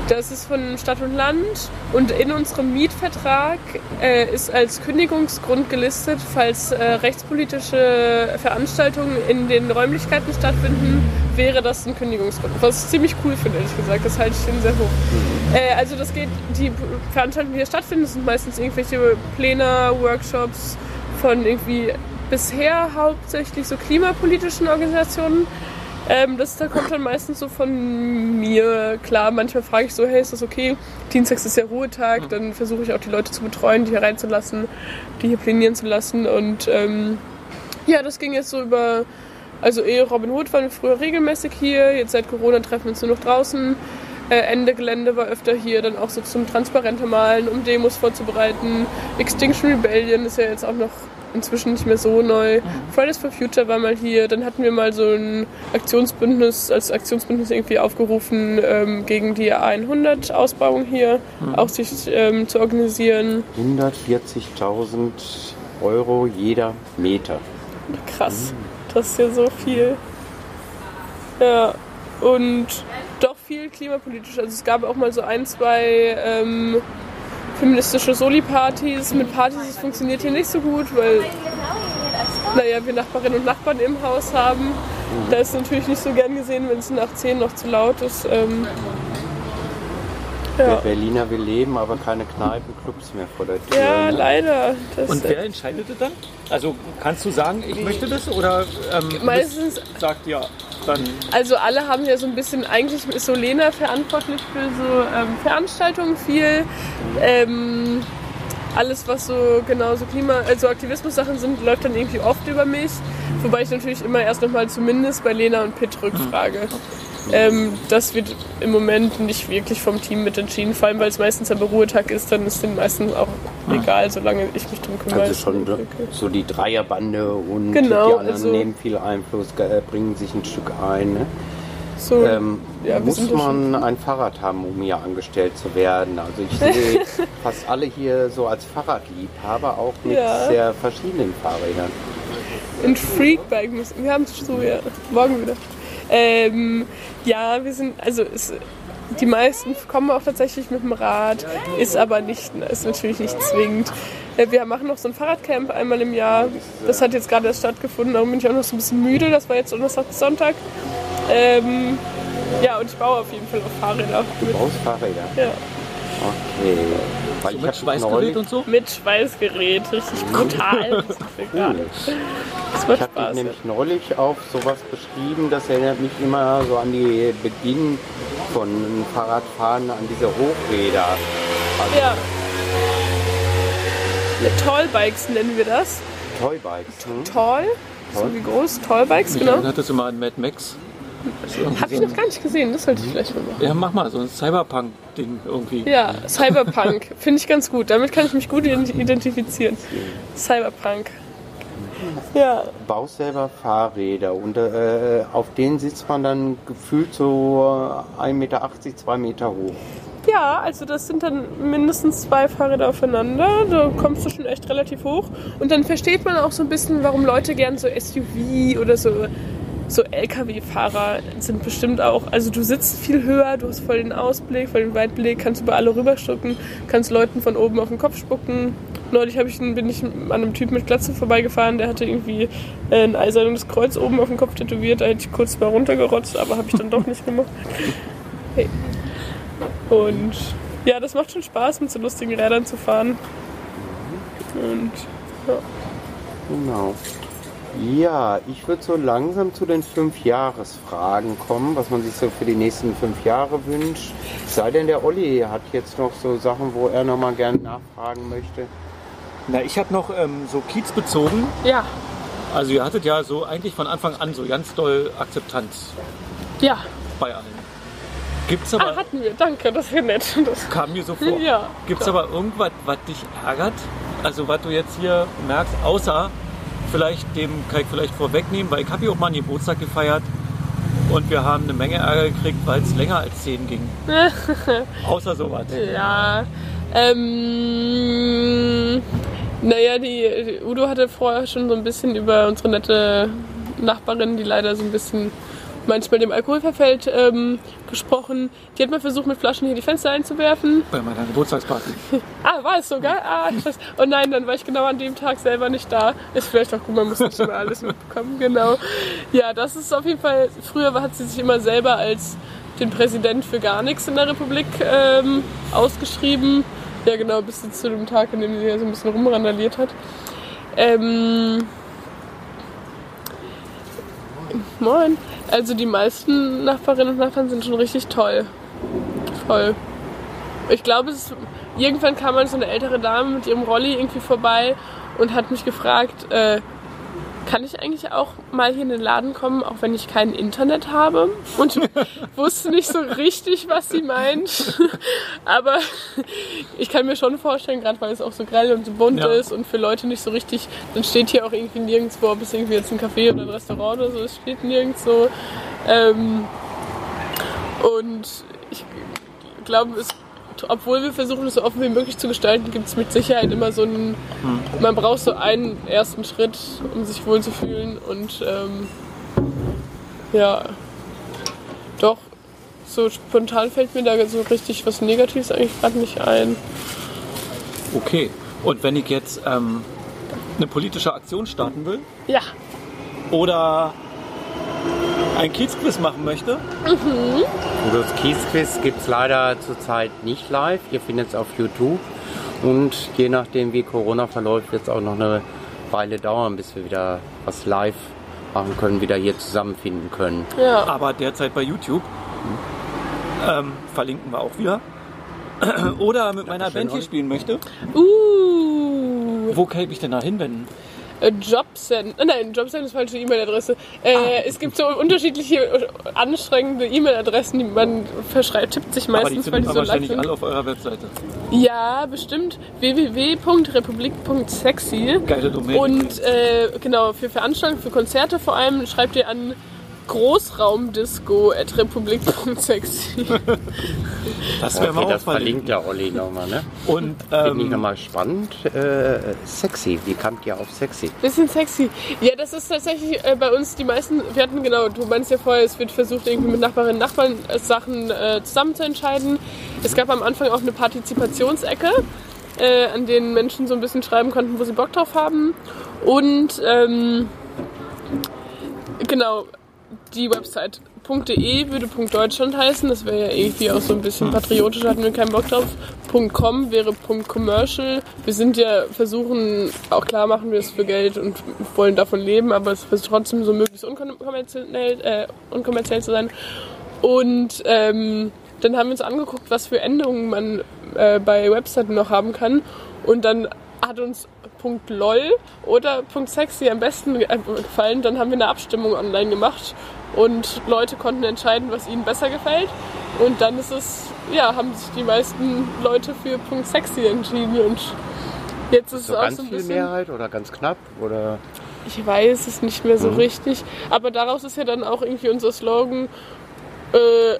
das ist von Stadt und Land und in unserem Mietvertrag äh, ist als Kündigungsgrund gelistet, falls äh, rechtspolitische Veranstaltungen in den Räumlichkeiten stattfinden, wäre das ein Kündigungsgrund. Was ich ziemlich cool finde, ehrlich gesagt. Das halte ich den sehr hoch. Äh, also das geht, die Veranstaltungen, die hier stattfinden, sind meistens irgendwelche Pläne, Workshops von irgendwie bisher hauptsächlich so klimapolitischen Organisationen. Ähm, das da kommt dann meistens so von mir. Klar, manchmal frage ich so, hey, ist das okay? Dienstags ist ja Ruhetag, dann versuche ich auch die Leute zu betreuen, die hier reinzulassen, die hier plänieren zu lassen. Und ähm, ja, das ging jetzt so über, also eh Robin Hood waren wir früher regelmäßig hier, jetzt seit Corona treffen wir uns nur noch draußen. Äh, Ende Gelände war öfter hier, dann auch so zum Transparente malen, um Demos vorzubereiten. Extinction Rebellion ist ja jetzt auch noch inzwischen nicht mehr so neu. Fridays for Future war mal hier. Dann hatten wir mal so ein Aktionsbündnis, als Aktionsbündnis irgendwie aufgerufen, ähm, gegen die A100-Ausbauung hier auch sich ähm, zu organisieren. 140.000 Euro jeder Meter. Krass, das ist ja so viel. Ja, und doch viel klimapolitisch. Also es gab auch mal so ein, zwei ähm, feministische Soli-Partys. Mit Partys, das funktioniert hier nicht so gut, weil naja, wir Nachbarinnen und Nachbarn im Haus haben. Da ist natürlich nicht so gern gesehen, wenn es nach 10 noch zu laut ist. Ähm, Der. Berliner will leben, aber keine Kneipen, Clubs mehr vor der Tür. ja, ne? leider. Das, Und wer entscheidet das dann? Also kannst du sagen, ich möchte das oder ähm, Meistens- das sagt ja dann Also alle haben ja so ein bisschen, eigentlich ist so Lena verantwortlich für so ähm, Veranstaltungen viel. Ähm, alles, was so genau so Klima, also Aktivismus-Sachen sind, läuft dann irgendwie oft über mich. Wobei ich natürlich immer erst nochmal zumindest bei Lena und Pitt rückfrage. Ähm, das wird im Moment nicht wirklich vom Team mit entschieden, vor allem weil es meistens ein Ruhetag ist, dann ist den meisten auch egal, solange ich mich drum kümmere. Also schon okay. so die Dreierbande und Genau, die anderen also- nehmen viel Einfluss, äh, bringen sich ein Stück ein. Ne? So, Ähm, ja, muss man ein Fahrrad haben, um hier angestellt zu werden? Also ich sehe fast alle hier so als Fahrradliebhaber, auch mit Ja. sehr verschiedenen Fahrrädern. Ein Freakbike müssen. Wir haben es so, ja. Morgen wieder. Ähm, ja, wir sind, also es, die meisten kommen auch tatsächlich mit dem Rad, ist aber nicht, ist natürlich nicht zwingend. Äh, Wir machen noch so ein Fahrradcamp einmal im Jahr. Das hat jetzt gerade erst stattgefunden, darum bin ich auch noch so ein bisschen müde. Das war jetzt Donnerstag bis Sonntag. Ähm, ja, und ich baue auf jeden Fall auf Fahrräder. Du baust Fahrräder? Ja. Okay. Weil so ich mit hab Schweißgerät neulich- und so? Mit Schweißgerät, richtig brutal. Das ist egal. Cool. Das macht Ich habe nämlich neulich auf sowas beschrieben, das erinnert mich immer so an die Beginn von Fahrradfahren, an diese Hochräder. Also Ja. Tallbikes nennen wir das. Toybikes. Hm? Tall, so wie groß, Tallbikes, Mich genau. erinnert das immer an Mad Max. Das ist irgendwie Hab ich noch gar nicht gesehen, das sollte ich vielleicht mal machen. Ja, mach mal, so ein Cyberpunk-Ding irgendwie. Ja, Cyberpunk, finde ich ganz gut. Damit kann ich mich gut identifizieren. Cyberpunk. Ja, baust selber Fahrräder und äh, auf denen sitzt man dann gefühlt so 1,80 Meter, 2 Meter hoch. ja, also das sind dann mindestens zwei Fahrräder aufeinander. Da kommst du schon echt relativ hoch. Und dann versteht man auch so ein bisschen, warum Leute gern so SUV oder so, so LKW-Fahrer sind bestimmt auch. Also du sitzt viel höher, du hast voll den Ausblick, voll den Weitblick, kannst über alle rüberschucken, kannst Leuten von oben auf den Kopf spucken. Neulich ich, bin ich an einem Typ mit Glatze vorbeigefahren, der hatte irgendwie äh, ein eisernes Kreuz oben auf dem Kopf tätowiert. Da hätte ich kurz mal runtergerotzt, aber habe ich dann doch nicht gemacht. Hey. Und ja, das macht schon Spaß, mit so lustigen Rädern zu fahren. Und ja. Genau. Ja, ich würde so langsam zu den Fünf-Jahres-Fragen kommen, was man sich so für die nächsten fünf Jahre wünscht. Es sei denn, der Olli hat jetzt noch so Sachen, wo er nochmal gern nachfragen möchte. Na, ich habe noch ähm, so Kiez bezogen. Ja, Also ihr hattet ja so eigentlich von Anfang an so ganz doll Akzeptanz ja. bei allen. Gibt's Ah, aber, hatten wir. Danke, das wäre nett. Das, kam mir so vor. Ja, Gibt's klar. aber irgendwas, was dich ärgert? Also was du jetzt hier merkst, außer vielleicht dem kann ich vielleicht vorwegnehmen, weil ich habe hier auch mal einen Geburtstag gefeiert und wir haben eine Menge Ärger gekriegt, weil es länger als 10 ging. außer sowas. ja. Ähm, naja, die, die Udo hatte vorher schon so ein bisschen über unsere nette Nachbarin, die leider so ein bisschen manchmal dem Alkohol verfällt, ähm, gesprochen. Die hat mal versucht, mit Flaschen hier die Fenster einzuwerfen. Bei meiner Geburtstagsparty. Ah, war es sogar? Ah, scheiße. Oh nein, dann war ich genau an dem Tag selber nicht da. Ist vielleicht auch gut, man muss nicht immer alles mitbekommen, genau. Ja, das ist auf jeden Fall, früher hat sie sich immer selber als den Präsident für gar nichts in der Republik ähm, ausgeschrieben. Ja, genau, bis zu dem Tag, an dem sie ja so ein bisschen rumrandaliert hat. Ähm, moin. Also die meisten Nachbarinnen und Nachbarn sind schon richtig toll. Voll. Ich glaube, ist, irgendwann kam mal so eine ältere Dame mit ihrem Rolli irgendwie vorbei und hat mich gefragt, äh, kann ich eigentlich auch mal hier in den Laden kommen, auch wenn ich kein Internet habe? Und wusste nicht so richtig, was sie meint. Aber ich kann mir schon vorstellen, gerade weil es auch so grell und so bunt Ja. ist und für Leute nicht so richtig, dann steht hier auch irgendwie nirgendwo, ob es irgendwie jetzt ein Café oder ein Restaurant oder so ist, steht nirgendwo. Ähm, und ich glaube, es, obwohl wir versuchen, es so offen wie möglich zu gestalten, gibt es mit Sicherheit immer so einen, man braucht so einen ersten Schritt, um sich wohlzufühlen und ähm, ja, doch, so spontan fällt mir da so richtig was Negatives eigentlich gerade nicht ein. Okay. Und wenn ich jetzt ähm, eine politische Aktion starten will Ja, oder ein Kiezquiz machen möchte, Udos Kiesquiz gibt es leider zurzeit nicht live. Ihr findet es auf YouTube. Und je nachdem, wie Corona verläuft, wird es auch noch eine Weile dauern, bis wir wieder was live machen können, wieder hier zusammenfinden können. ja. aber derzeit bei YouTube. Ähm, verlinken wir auch wieder. Oder mit meiner Dankeschön, Band hier spielen möchte. Uh, Wo kann ich mich denn da hinwenden? Äh, Jobsend, nein, Jobsend ist falsche E-Mail-Adresse. Äh, es gibt so unterschiedliche äh, anstrengende E-Mail-Adressen, die man verschreibt, tippt sich aber die meistens, weil die so aber lang wahrscheinlich sind. alle auf eurer Webseite. Ja, bestimmt. www.republik.sexy. Geile Domain. Und äh, genau, für Veranstaltungen, für Konzerte vor allem, schreibt ihr an großraumdisco.republik.sexy. das wäre Okay, mal das auch verlinkt. verlinkt der Olli nochmal, ne? Und Finde ich ähm, nochmal spannend. Äh, sexy, wie kamt ihr auf sexy? Bisschen sexy. Ja, das ist tatsächlich äh, bei uns die meisten, wir hatten genau, du meinst ja vorher, es wird versucht, irgendwie mit Nachbarinnen und Nachbarn äh, Sachen äh, zusammen zu entscheiden. Es gab am Anfang auch eine Partizipationsecke, äh, an denen Menschen so ein bisschen schreiben konnten, wo sie Bock drauf haben. Und ähm, genau, die Website .de würde .deutschland heißen, das wäre ja irgendwie auch so ein bisschen patriotisch, hatten wir keinen Bock drauf. .com wäre .commercial. Wir sind ja versuchen, auch klar machen wir es für Geld und wollen davon leben, aber es wird trotzdem so möglichst unkommerziell, äh, unkommerziell zu sein. Und ähm, dann haben wir uns angeguckt, was für Endungen man äh, bei Webseiten noch haben kann. Und dann hat uns .lol oder .sexy am besten äh, gefallen. Dann haben wir eine Abstimmung online gemacht und Leute konnten entscheiden, was ihnen besser gefällt. Und dann ist es, ja, haben sich die meisten Leute für .sexy entschieden und jetzt ist So es auch ganz so ein viel bisschen... Mehrheit oder ganz knapp? Oder Ich weiß es nicht mehr so richtig. Aber daraus ist ja dann auch irgendwie unser Slogan äh,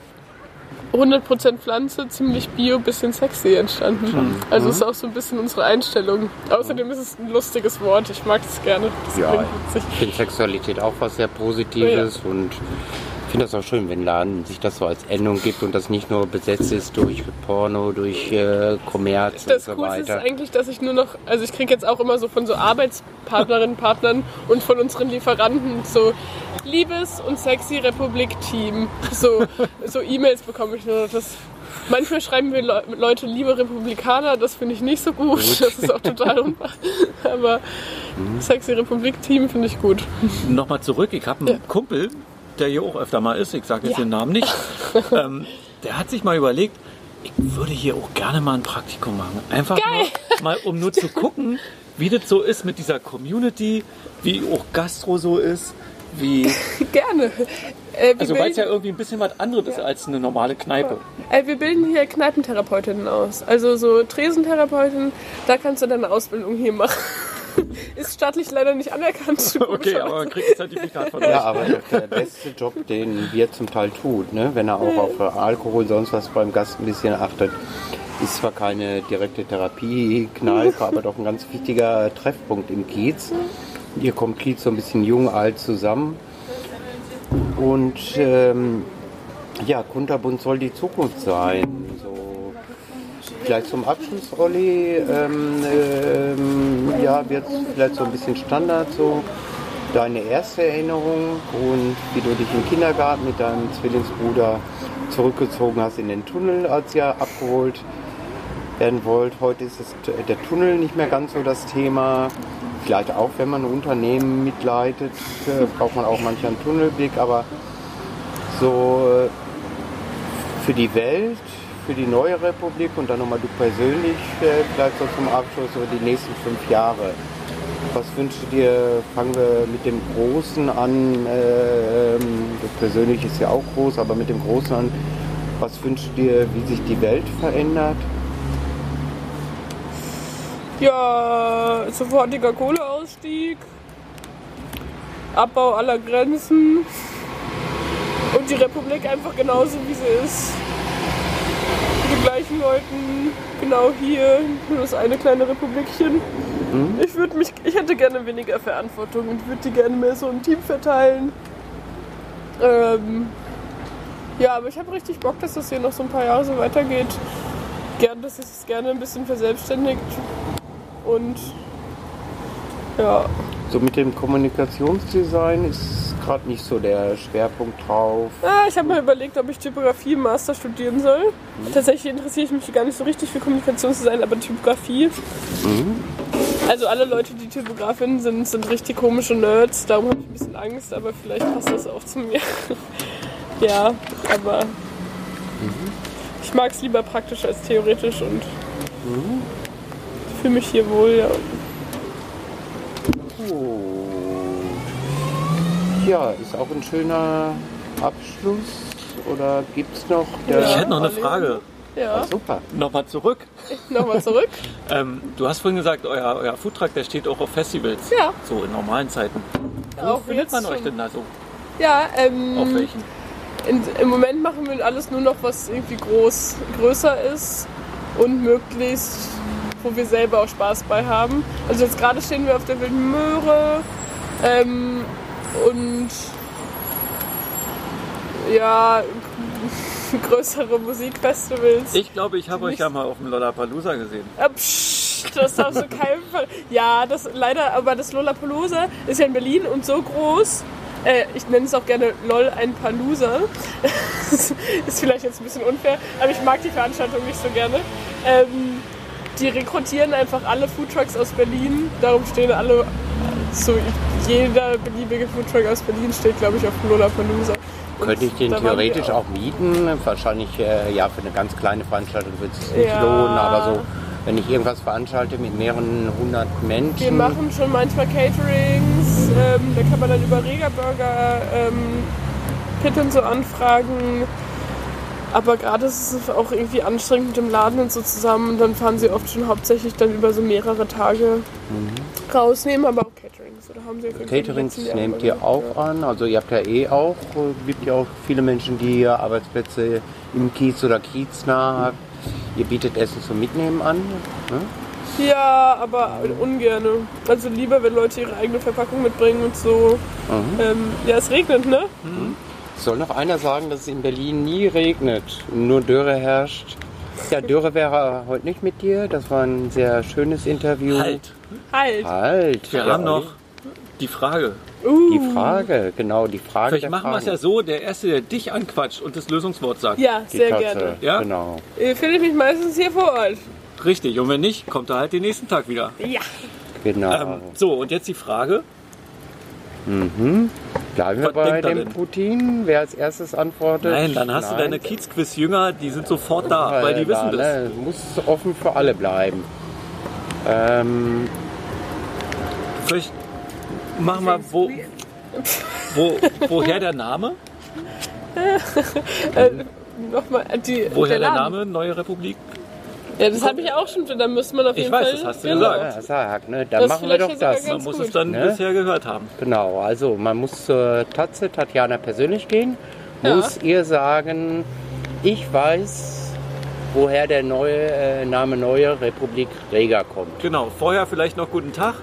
100% Pflanze, ziemlich bio, bisschen sexy entstanden. Also ist auch so ein bisschen unsere Einstellung. Außerdem ist es ein lustiges Wort. Ich mag es gerne. Das Ja, ich finde Sexualität auch was sehr Positives und finde das auch schön, wenn Laden sich das so als Endung gibt und das nicht nur besetzt ist durch Porno, durch äh, Kommerz Das und so Coolste ist weiter. eigentlich, dass ich nur noch, also ich kriege jetzt auch immer so von so Arbeitspartnerinnen, Partnern und von unseren Lieferanten so Liebes- und sexy Republik-Team. So, so E-Mails bekomme ich nur noch. Das, manchmal schreiben wir Le Leute liebe Republikaner, das finde ich nicht so gut. Das ist auch total unwahr. Aber sexy Republik-Team finde ich gut. nochmal zurück. Ich habe einen Kumpel, der hier auch öfter mal ist. Ich sage jetzt Ja. den Namen nicht. ähm, der hat sich mal überlegt, ich würde hier auch gerne mal ein Praktikum machen. Einfach Geil. Mal, um nur zu gucken, wie das so ist mit dieser Community, wie auch Gastro so ist, wie. Gerne. Äh, Also weil es ja irgendwie ein bisschen was anderes ist als eine normale Kneipe. Äh, wir bilden hier Kneipentherapeutinnen aus. Also so Tresentherapeutin, da kannst du deine Ausbildung hier machen. Ist staatlich leider nicht anerkannt. Okay, aber man kriegt ein Zertifikat von euch. Ja, aber der, der beste Job, den wir zum Teil tun, ne? wenn er auch auf Alkohol sonst was beim Gast ein bisschen achtet, ist zwar keine direkte Therapiekneipe, aber doch ein ganz wichtiger Treffpunkt im Kiez. Hier kommt Kiez so ein bisschen jung, alt zusammen. Und ähm, ja, Kunterbund soll die Zukunft sein. So, vielleicht zum Abschluss, Olli, ähm, ähm, ja, wird vielleicht so ein bisschen Standard so deine erste Erinnerung und wie du dich im Kindergarten mit deinem Zwillingsbruder zurückgezogen hast in den Tunnel, als ihr abgeholt werden wollt. Heute ist es der Tunnel nicht mehr ganz so das Thema. Vielleicht auch, wenn man ein Unternehmen mitleitet, äh, braucht man auch manchmal einen Tunnelblick, aber so äh, für die Welt, für die neue Republik und dann nochmal du persönlich, äh, vielleicht so zum Abschluss über die nächsten fünf Jahre. Was wünschst du dir? Fangen wir mit dem Großen an. äh, ähm, Das Persönliche ist ja auch groß, aber mit dem Großen an. Was wünschst du dir, wie sich die Welt verändert? Ja, sofortiger Kohleausstieg, Abbau aller Grenzen und die Republik einfach genauso wie sie ist. Mit den gleichen Leuten, genau hier, nur das eine kleine Republikchen. Ich würde mich, ich hätte gerne weniger Verantwortung und würde die gerne mehr so im Team verteilen. Ähm, ja, aber ich habe richtig Bock, dass das hier noch so ein paar Jahre so weitergeht. Gern, dass es gerne ein bisschen verselbstständigt. Und ja, So mit dem Kommunikationsdesign ist gerade nicht so der Schwerpunkt drauf. Ah, ich habe mir überlegt, ob ich Typografie im Master studieren soll. Tatsächlich interessiere ich mich gar nicht so richtig für Kommunikationsdesign, aber Typografie. Also alle Leute, die Typografinnen sind, sind richtig komische Nerds. Darum habe ich ein bisschen Angst, aber vielleicht passt das auch zu mir. ja, aber ich mag es lieber praktisch als theoretisch und ich fühle mich hier wohl. Ja. Ja, ist auch ein schöner Abschluss. Oder gibt es noch? Der Ich hätte noch eine. Frage. Ja, Super. Nochmal zurück. nochmal zurück. Ähm, du hast vorhin gesagt, euer, euer Foodtruck, der steht auch auf Festivals. Ja. So in normalen Zeiten. Wo Auch findet man euch schon. denn da so? Ja, ähm, Auf welchen? In, Im Moment machen wir alles nur noch, was irgendwie groß, größer ist und möglichst, wo wir selber auch Spaß bei haben. Also jetzt gerade stehen wir auf der Wilden Möhre ähm, und ja, größere Musikfestivals. Ich glaube, ich habe euch ja mal auf dem Lollapalooza gesehen. Ah, psst, das darfst du keinen Fall. Ja, das leider, aber das Lollapalooza ist ja in Berlin und so groß. Äh, ich nenne es auch gerne LOL ein Palooza. Das ist vielleicht jetzt ein bisschen unfair, aber ich mag die Veranstaltung nicht so gerne. Ähm, die rekrutieren einfach alle Foodtrucks aus Berlin. Darum stehen alle, so jeder beliebige Foodtruck aus Berlin steht, glaube ich, auf Lollapalooza. Könnte ich den theoretisch auch mieten? Wahrscheinlich, äh, ja, für eine ganz kleine Veranstaltung wird es sich nicht Ja. lohnen, aber so, wenn ich irgendwas veranstalte mit mehreren hundert Menschen. Wir machen schon manchmal Caterings, ähm, da kann man dann über Rega Burger ähm, Pit und so anfragen. Aber gerade ist es auch irgendwie anstrengend mit dem Laden und so zusammen. Und dann fahren sie oft schon hauptsächlich dann über so mehrere Tage rausnehmen, aber auch Caterings. Oder haben sie Caterings nehmt ihr auch an, also ihr habt ja eh auch, äh, gibt ja auch viele Menschen, die hier Arbeitsplätze im Kiez oder Kieznah habt. Ihr bietet Essen zum Mitnehmen an. Ne? Ja, aber ungerne. Also lieber, wenn Leute ihre eigene Verpackung mitbringen und so. Mhm. Ähm, ja, es regnet, ne? Soll noch einer sagen, dass es in Berlin nie regnet, nur Dürre herrscht? Ja, Dürre wäre heute nicht mit dir. Das war ein sehr schönes Interview. Halt, Halt. Halt. wir Ja, haben noch die Frage. Uh. Die Frage, genau, die Frage. Vielleicht der machen wir es ja so, der Erste, der dich anquatscht und das Lösungswort sagt. Ja, Die sehr Tatze, gerne. Ja? Genau. Äh, Finde ich mich meistens hier vor Ort. Richtig, und wenn nicht, kommt er halt den nächsten Tag wieder. Ja. genau. Ähm, so, und jetzt die Frage. Bleiben wir bei dem denn? Putin. Wer als erstes antwortet? Nein, dann hast du Nein. deine Kiezquiz-Jünger, die sind sofort da, weil die da, wissen das. ne, Muss offen für alle bleiben. Ähm, Vielleicht machen wir, wo, wo, woher der Name? Nochmal, äh, die, Woher der, Laden. Name Neue Republik? Ja, das habe ich auch schon. Da müsste man auf Ich jeden weiß, Fall. das hast du genau. gesagt. Ja, sag, ne? Dann Das machen wir doch das. Man muss gut. es dann Ne? bisher gehört haben. Genau, also man muss zur Tatze Tatjana persönlich gehen, Ja. muss ihr sagen, ich weiß, woher der neue äh, Name Neue Republik Rega kommt. Genau, vorher vielleicht noch guten Tag.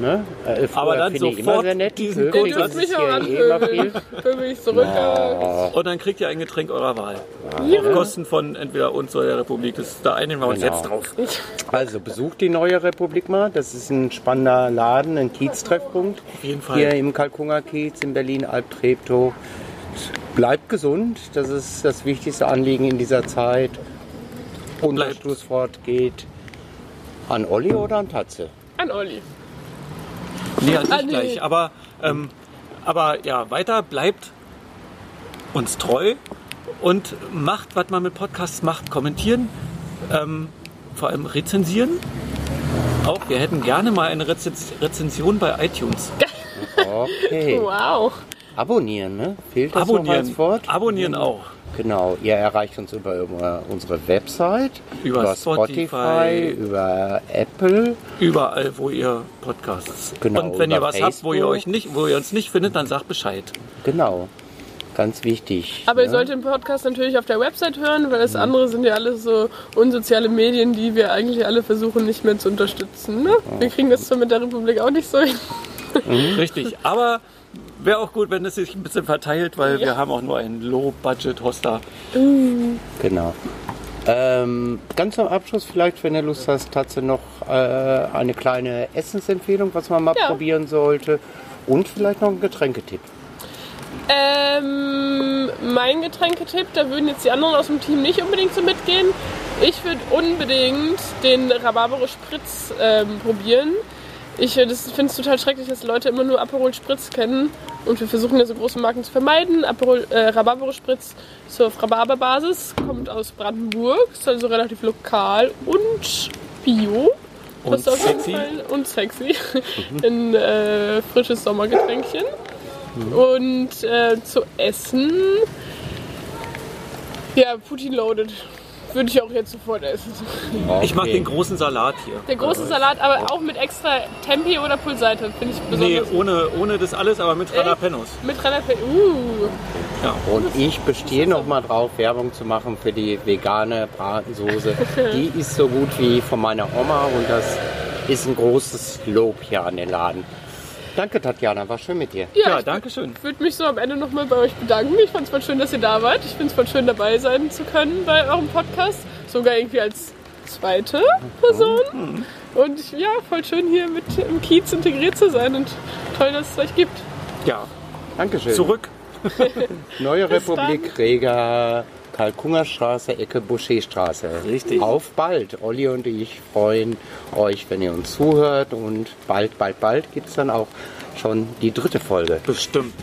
Ne? Äh, Aber dann sofort sehr nett. diesen Code das dürft mich auch anpöbeln. Pöbel ich zurück. äh, Und dann kriegt ihr ein Getränk eurer Wahl. Auf Kosten von entweder uns oder der Republik. Das, da einigen wir uns Genau. jetzt drauf. Also besucht die Neue Republik mal. Das ist ein spannender Laden, ein Kieztreffpunkt. Auf jeden Fall. Hier im Kalkunger Kiez in Berlin, Alptreptow. Bleibt gesund, das ist das wichtigste Anliegen in dieser Zeit. Und das Bleibt. Schlusswort geht an Olli oder an Tatze? An Olli. Nee, an dich Ah, nee. gleich. Aber, ähm, aber ja, weiter bleibt uns treu und macht, was man mit Podcasts macht. Kommentieren, ähm, vor allem rezensieren. Auch, wir hätten gerne mal eine Rezens Rezension bei iTunes. Okay. Wow. Abonnieren, ne? Fehlt das noch Abonnieren. als Wort? Abonnieren auch. Genau, ihr erreicht uns über, über unsere Website, Über Spotify. über Apple. Überall, wo ihr Podcasts. Genau, und wenn ihr über was habt, wo ihr Facebook. euch nicht, wo ihr uns nicht findet, dann sagt Bescheid. Genau, ganz wichtig. Aber ihr ne? solltet den Podcast natürlich auf der Website hören, weil das andere sind ja alles so unsoziale Medien, die wir eigentlich alle versuchen nicht mehr zu unterstützen. Ne? Wir kriegen das zwar mit der Republik auch nicht so hin. Richtig. Aber wäre auch gut, wenn es sich ein bisschen verteilt, weil wir haben auch nur einen Low-Budget-Hoster. Genau. Ähm, ganz zum Abschluss vielleicht, wenn du Lust hast, Tatze noch äh, eine kleine Essensempfehlung, was man mal Ja. probieren sollte. Und vielleicht noch ein Getränketipp. Ähm, mein Getränketipp, da würden jetzt die anderen aus dem Team nicht unbedingt so mitgehen. Ich würde unbedingt den Rhabarbere Spritz ähm, probieren. Ich finde es total schrecklich, dass Leute immer nur Aperol Spritz kennen. Und wir versuchen ja so große Marken zu vermeiden. Aperol, äh, Rhabarbere Spritz ist auf Rhabarberbasis, kommt aus Brandenburg, ist also relativ lokal und bio. Und Das ist auf jeden sexy. Fall und sexy. Ein äh, frisches Sommergetränkchen. Und äh, zu essen. Ja, Putin loaded. Würde ich auch jetzt sofort essen. Ich mache Okay. den großen Salat hier. Der große Salat, aber auch mit extra Tempe oder Pulseite, finde ich Nee, besonders. ohne, ohne das alles, aber mit Jalapenos. Mit Jalapeno. Uh, Ja. Und ich bestehe noch mal drauf, Werbung zu machen für die vegane Bratensoße. Die ist so gut wie von meiner Oma und das ist ein großes Lob hier an den Laden. Danke, Tatjana, war schön mit dir. ja, Ja, ich danke schön. würde mich so am Ende nochmal bei euch bedanken. Ich fand es voll schön, dass ihr da wart. Ich finde es voll schön, dabei sein zu können bei eurem Podcast. Sogar irgendwie als zweite Person. Und ich, ja, voll schön hier mit im Kiez integriert zu sein und toll, dass es euch gibt. Ja, Dankeschön. zurück. Neue Bis Republik, Rega, Kalkungerstraße, Ecke Boucherstraße. Richtig. Auf bald. Olli und ich freuen euch, wenn ihr uns zuhört. Und bald, bald, bald gibt es dann auch schon die dritte Folge. Bestimmt.